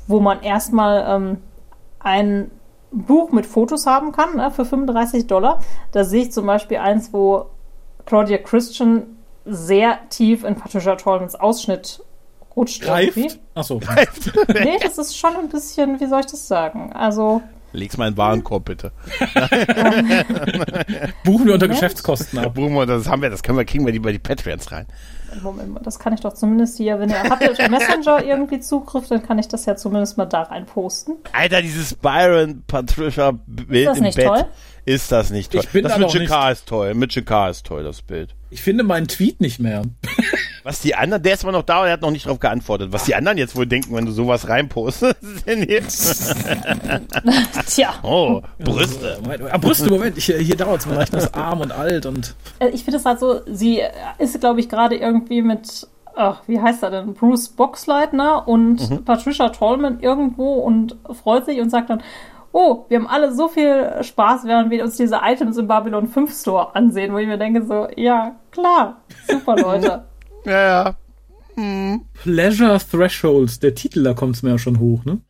wo man erstmal ähm, ein Buch mit Fotos haben kann ne, für 35 Dollar. Da sehe ich zum Beispiel eins, wo Claudia Christian sehr tief in Patricia Tallmans Ausschnitt rutscht. Greift. Achso. Nee, das ist schon ein bisschen, wie soll ich das sagen? Also, leg's mal in den Warenkorb, bitte. Buchen wir unter Moment. Geschäftskosten ab. Buchen wir, das haben wir, das können wir, kriegen wir die bei die Patreons rein. Moment mal, das kann ich doch zumindest hier, wenn ihr habt ihr auf Messenger irgendwie Zugriff, dann kann ich das ja zumindest mal da rein posten. Alter, dieses Byron Patricia Bild das im nicht Bett. toll? Ist das nicht toll? Ich bin das da mit. Jakar ist toll. Mit Jakar ist toll, das Bild. Ich finde meinen Tweet nicht mehr. Was die anderen, der ist immer noch da und er hat noch nicht drauf geantwortet. Was die anderen jetzt wohl denken, wenn du sowas reinpostest. denn jetzt? Tja, oh, Brüste. Moment, ah, Brüste, Moment, ich, hier dauert es bin das arm und alt und. äh, ich finde es halt so, sie ist, glaube ich, gerade irgendwie mit, ach, wie heißt er denn, Bruce Boxleitner und Patricia Tallman irgendwo und freut sich und sagt dann, oh, wir haben alle so viel Spaß, während wir uns diese Items im Babylon 5 Store ansehen, wo ich mir denke so, ja, klar, super Leute. Ja, ja. Pleasure Thresholds, der Titel, da kommt es mir ja schon hoch, ne?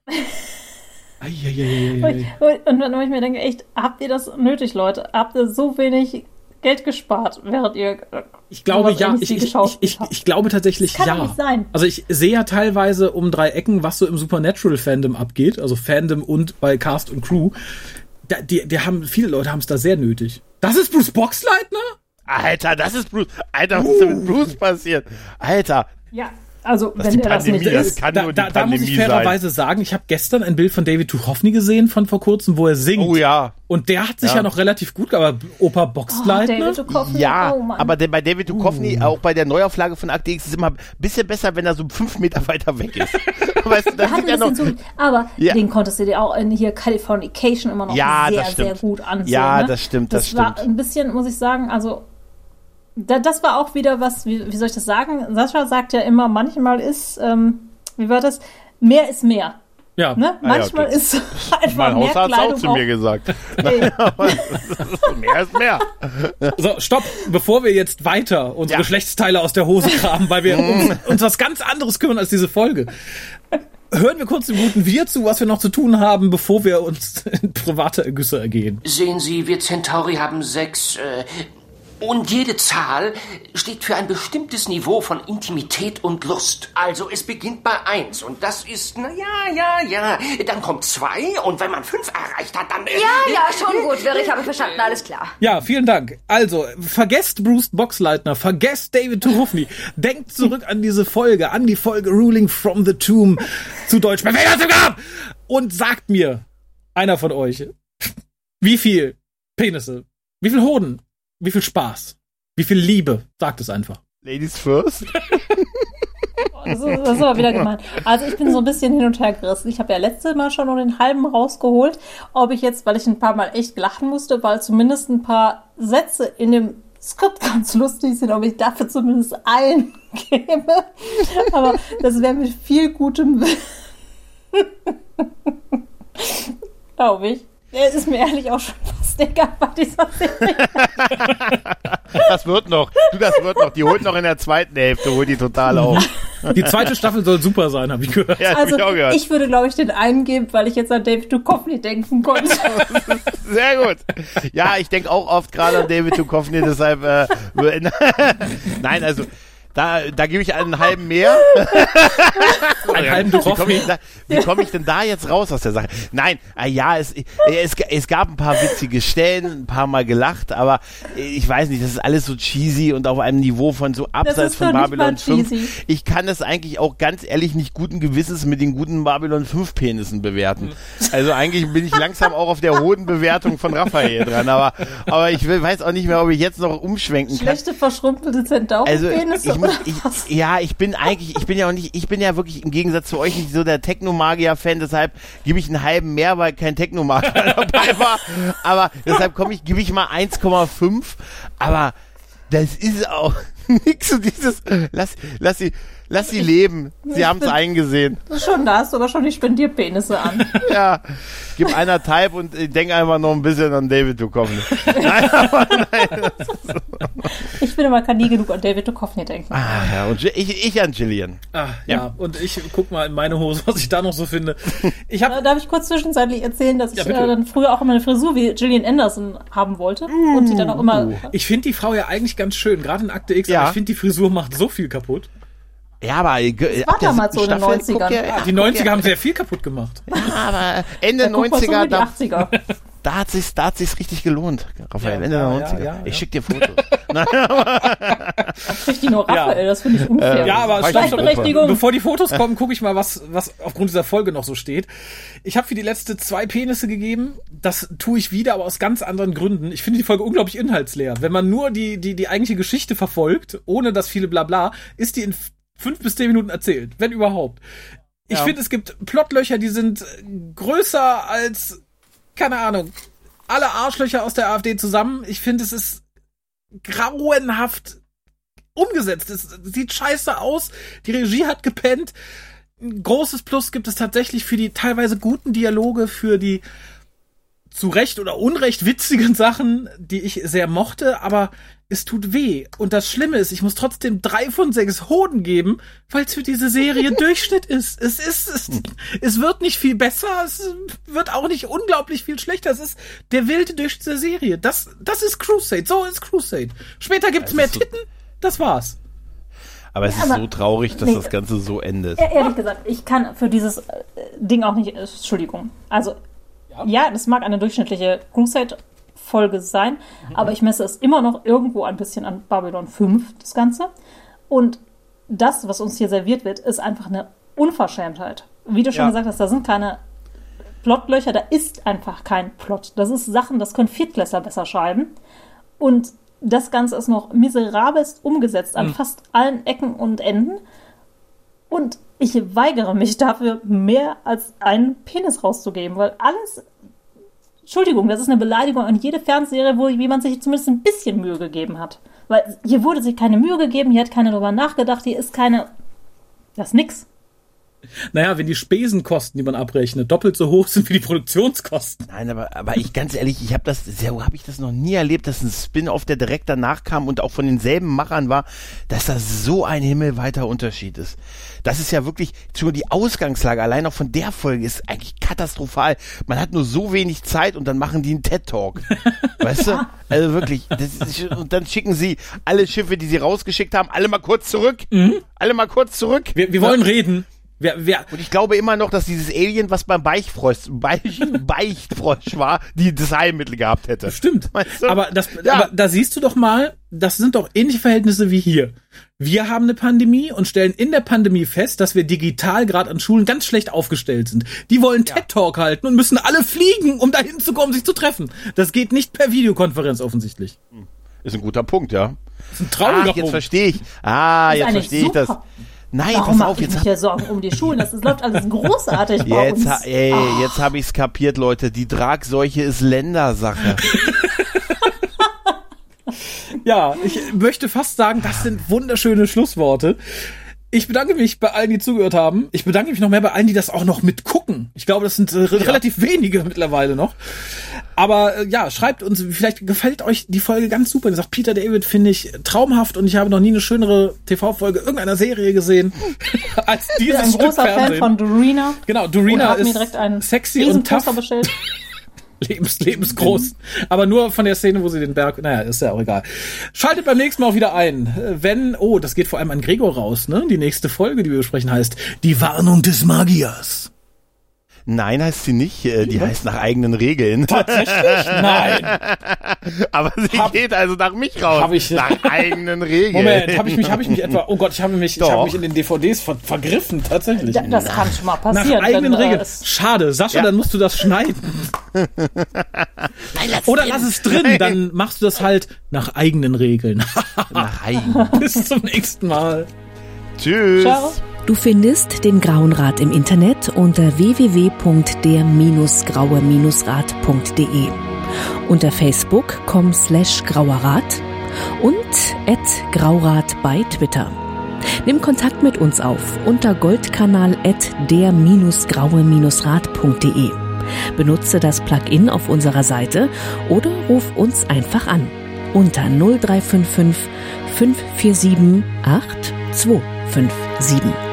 Eieieiei. Und, und wenn ich mir denke, echt, habt ihr das nötig, Leute? Habt ihr so wenig Geld gespart, während ihr. äh, Ich glaube ja, ich, ich, ich, ich, glaube tatsächlich Das kann ja. nicht sein. Also ich sehe ja teilweise um drei Ecken, was so im Supernatural-Fandom abgeht, also Fandom und bei Cast und Crew. Da, die, die haben, viele Leute haben es da sehr nötig. Das ist Bruce Boxleitner? Alter, das ist Bruce. Alter, was ist denn mit Bruce passiert? Alter, Ja, also, Das wenn die der das nicht Pandemie, das ist. kann da, nur die da, da muss ich Pandemie sein. fairerweise sagen, ich habe gestern ein Bild von David Duchovny gesehen von vor kurzem, wo er singt. Oh ja. Und der hat sich ja, Ja. noch relativ gut, aber Opa Oh, Boxleitner? David Duchovny, Ja, oh Mann. aber bei David Duchovny, Uh. auch bei der Neuauflage von Akte X, ist immer ein bisschen besser, wenn er so fünf Meter weiter weg ist. weißt du, da hat sind ein ja noch. aber Ja. den konntest du dir auch in hier Californication immer noch Ja, sehr, das sehr gut ansehen. Ja, ne? das stimmt, das war stimmt. ein bisschen, muss ich sagen, also da, das war auch wieder was, wie, wie soll ich das sagen? Sascha sagt ja immer, manchmal ist, ähm, wie war das? Mehr ist mehr. Ja. Ne? Ah, ja, Manchmal okay. ist einfach Mein mehr Hausarzt auch Kleidung zu mir gesagt. Mehr ist mehr. So, stopp, bevor wir jetzt weiter unsere Ja. Geschlechtsteile aus der Hose kramen, weil wir uns, uns was ganz anderes kümmern als diese Folge. Hören wir kurz dem guten Wir zu, was wir noch zu tun haben, bevor wir uns in private Ergüsse ergehen. Sehen Sie, wir Centauri haben sechs, äh, Und jede Zahl steht für ein bestimmtes Niveau von Intimität und Lust. Also es beginnt bei eins und das ist, na ja, ja, ja. Dann kommt zwei und wenn man fünf erreicht hat, dann... Ja, ja, schon gut, Wirr, ich habe verstanden, alles klar. Ja, vielen Dank. Also, vergesst Bruce Boxleitner, vergesst David Tuchofny. Denkt zurück an diese Folge, an die Folge Ruling from the Tomb, zu Deutsch! Und sagt mir, einer von euch, wie viel Penisse, wie viel Hoden, wie viel Spaß, wie viel Liebe, sagt es einfach. Ladies first. Das ist, das ist aber wieder gemein. Also ich bin so ein bisschen hin und her gerissen. Ich habe ja letztes Mal schon nur den halben rausgeholt. Ob ich jetzt, weil ich ein paar Mal echt lachen musste, weil zumindest ein paar Sätze in dem Skript ganz lustig sind, ob ich dafür zumindest einen gebe. Aber das wäre mit viel gutem Willen. Glaube ich. Es ist mir ehrlich auch schon fast egal bei dieser Serie. Das wird noch. Du, das wird noch. Die holt noch in der zweiten Hälfte, holt die total auf. Die zweite Staffel soll super sein, habe ich gehört. Ja, hab Also ich auch gehört. ich würde, glaube ich, den einen geben, weil ich jetzt an David Duchovny denken konnte. Sehr gut. Ja, ich denke auch oft gerade an David Duchovny, deshalb äh, Nein, also da, da gebe ich einen halben mehr. Einen halben Wie komme ich, da- wie komm ich denn da jetzt raus aus der Sache? Nein, ah, ja, es, es, es gab ein paar witzige Stellen, ein paar Mal gelacht, aber ich weiß nicht, das ist alles so cheesy und auf einem Niveau von so abseits von Babylon 5. cheesy. Ich kann das eigentlich auch ganz ehrlich nicht guten Gewissens mit den guten Babylon 5 Penissen bewerten. Also eigentlich bin ich langsam auch auf der hohen Bewertung von Raphael dran, aber, aber ich will, weiß auch nicht mehr, ob ich jetzt noch umschwenken kann. Schlechte, verschrumpelte Zentauren. Also ich, ich, ja, ich bin eigentlich, ich bin ja auch nicht, ich bin ja wirklich im Gegensatz zu euch nicht so der Technomagier-Fan, deshalb gebe ich einen halben mehr, weil kein Technomagier dabei war. Aber deshalb komme ich, gebe ich mal 1,5. Aber das ist auch nix so dieses, lass, lass sie, lass sie leben. Sie haben es eingesehen. schon, da hast du aber schon die Spendierpenisse an. Ja, gib einer Type und ich denke einfach noch ein bisschen an David Duchovny. Nein, aber nein. Ich finde, man kann nie genug an David Duchovny denken. Ah, ja, und ich, ich an Gillian. Ah, ja. und ich guck mal in meine Hose, was ich da noch so finde. Ich habe Äh, Darf ich kurz zwischenzeitlich erzählen, dass ich Ja, bitte. äh, dann früher auch immer eine Frisur wie Gillian Anderson haben wollte und die dann auch immer. Ich finde die Frau ja eigentlich ganz schön, gerade in Akte X, Ja. ich finde die Frisur macht so viel kaputt. Ja, aber äh, Das war damals so in den 90ern. Ja, die 90er haben sehr viel kaputt gemacht. aber Ende Da guck mal so 90er, wie die da, 80er. da hat sich's, da hat sich's richtig gelohnt, Raphael. Ja, Ende ja, der ja, 90er. ja, ich ja. schick dir Fotos. Kriegt die nur Raphael, das finde ich unfair. Ja, aber stopp, stopp. Bevor die Fotos kommen, gucke ich mal, was, was aufgrund dieser Folge noch so steht. Ich habe für die letzte zwei Penisse gegeben. Das tue ich wieder, aber aus ganz anderen Gründen. Ich finde die Folge unglaublich inhaltsleer. Wenn man nur die, die, die eigentliche Geschichte verfolgt, ohne das viele Blabla, ist die in fünf bis zehn Minuten erzählt, wenn überhaupt. Ich Ja. finde, es gibt Plotlöcher, die sind größer als, keine Ahnung, alle Arschlöcher aus der AfD zusammen. Ich finde, es ist grauenhaft umgesetzt. Es sieht scheiße aus. Die Regie hat gepennt. Ein großes Plus gibt es tatsächlich für die teilweise guten Dialoge, für die zu Recht oder Unrecht witzigen Sachen, die ich sehr mochte, aber es tut weh. Und das Schlimme ist, ich muss trotzdem drei von sechs Hoden geben, weil es für diese Serie Durchschnitt ist. Es ist, es, es wird nicht viel besser, es wird auch nicht unglaublich viel schlechter. Es ist der wilde Durchschnitt der Serie. Das, das ist Crusade. So ist Crusade. Später gibt's Es mehr so- Titten. Das war's. Aber es ist aber- so traurig, dass Nee. das Ganze so endet. Ehrlich gesagt, ich kann für dieses äh, Ding auch nicht, äh, Entschuldigung. Also, ja, das mag eine durchschnittliche Crusade-Folge sein, aber ich messe es immer noch irgendwo ein bisschen an Babylon 5, das Ganze. Und das, was uns hier serviert wird, ist einfach eine Unverschämtheit. Wie du schon Ja. gesagt hast, da sind keine Plotlöcher, da ist einfach kein Plot. Das ist Sachen, das können Viertklässler besser schreiben. Und das Ganze ist noch miserabelst umgesetzt an fast allen Ecken und Enden. Und ich weigere mich dafür, mehr als einen Penis rauszugeben, weil alles. Entschuldigung, das ist eine Beleidigung an jede Fernsehserie, wo jemand sich zumindest ein bisschen Mühe gegeben hat. Weil hier wurde sich keine Mühe gegeben, hier hat keiner drüber nachgedacht, hier ist keine. Das ist nix. Naja, wenn die Spesenkosten, die man abrechnet, doppelt so hoch sind wie die Produktionskosten. Nein, aber, aber ich ganz ehrlich, ich habe das, so habe ich das noch nie erlebt, dass ein Spin-off, der direkt danach kam und auch von denselben Machern war, dass das so ein himmelweiter Unterschied ist. Das ist ja wirklich, schon die Ausgangslage allein auch von der Folge ist eigentlich katastrophal. Man hat nur so wenig Zeit und dann machen die einen TED-Talk. weißt du? Also wirklich, ist, und dann schicken sie alle Schiffe, die sie rausgeschickt haben, alle mal kurz zurück. Alle mal kurz zurück. Wir, wir wollen reden. Wir, wir, Und ich glaube immer noch, dass dieses Alien, was beim Beichtfrosch, Beich, Beichtfrosch war, die das Heilmittel gehabt hätte. Stimmt. Weißt du? Aber, das, Ja. aber da siehst du doch mal, das sind doch ähnliche Verhältnisse wie hier. Wir haben eine Pandemie und stellen in der Pandemie fest, dass wir digital gerade an Schulen ganz schlecht aufgestellt sind. Die wollen TED Talk halten und müssen alle fliegen, um dahin zu kommen, sich zu treffen. Das geht nicht per Videokonferenz offensichtlich. Ist ein guter Punkt, ja. Das ist ein trauriger Ah, jetzt Punkt. verstehe ich. Ah, jetzt verstehe ich das. Nein, Warum pass mache auf, ich jetzt mich hab, hier Sorgen um die Schulen? Das ist, läuft alles großartig bei jetzt, uns. ha, ey, jetzt habe ich's kapiert, Leute. Die Tragseuche ist Ländersache. Ja, ich möchte fast sagen, das sind wunderschöne Schlussworte. Ich bedanke mich bei allen, die zugehört haben. Ich bedanke mich noch mehr bei allen, die das auch noch mitgucken. Ich glaube, das sind äh, re- relativ wenige mittlerweile noch. Aber äh, ja, schreibt uns, vielleicht gefällt euch die Folge ganz super. Ihr sagt, Peter David finde ich traumhaft und ich habe noch nie eine schönere TV-Folge irgendeiner Serie gesehen als Ich bin dieses ein Stück großer Fan Fernsehen. von Dorina. genau, Dorina ist direkt einen sexy und tough. Lebens, lebensgroß. Aber nur von der Szene, wo sie den Berg, naja, ist ja auch egal. Schaltet beim nächsten Mal auch wieder ein. Wenn, oh, das geht vor allem an Gregor raus, ne? Die nächste Folge, die wir besprechen, heißt Die Warnung des Magiers. Nein, heißt sie nicht. Äh, Die heißt nach eigenen Regeln. Tatsächlich? Nein. Aber sie Hab- geht also nach mich raus. Hab ich- nach eigenen Regeln. Moment, habe ich mich, habe ich mich etwa, oh Gott, ich habe mich, ich Doch. habe mich in den DVDs ver vergriffen, tatsächlich. Da- Das kann schon mal Nach passieren. eigenen wenn, äh, Regeln. Schade, Sascha, Ja. dann musst du das schneiden. Oder lass es drin, dann machst du das halt nach eigenen Regeln. Nach eigenen. Bis zum nächsten Mal. Tschüss. Ciao. Du findest den Grauen Rat im Internet unter www.der-graue-rat.de, unter facebook.com slash grauerrat und at graurat bei Twitter. Nimm Kontakt mit uns auf unter goldkanal at der-graue-rat.de. Benutze das Plugin auf unserer Seite oder ruf uns einfach an unter 0355 547 8257.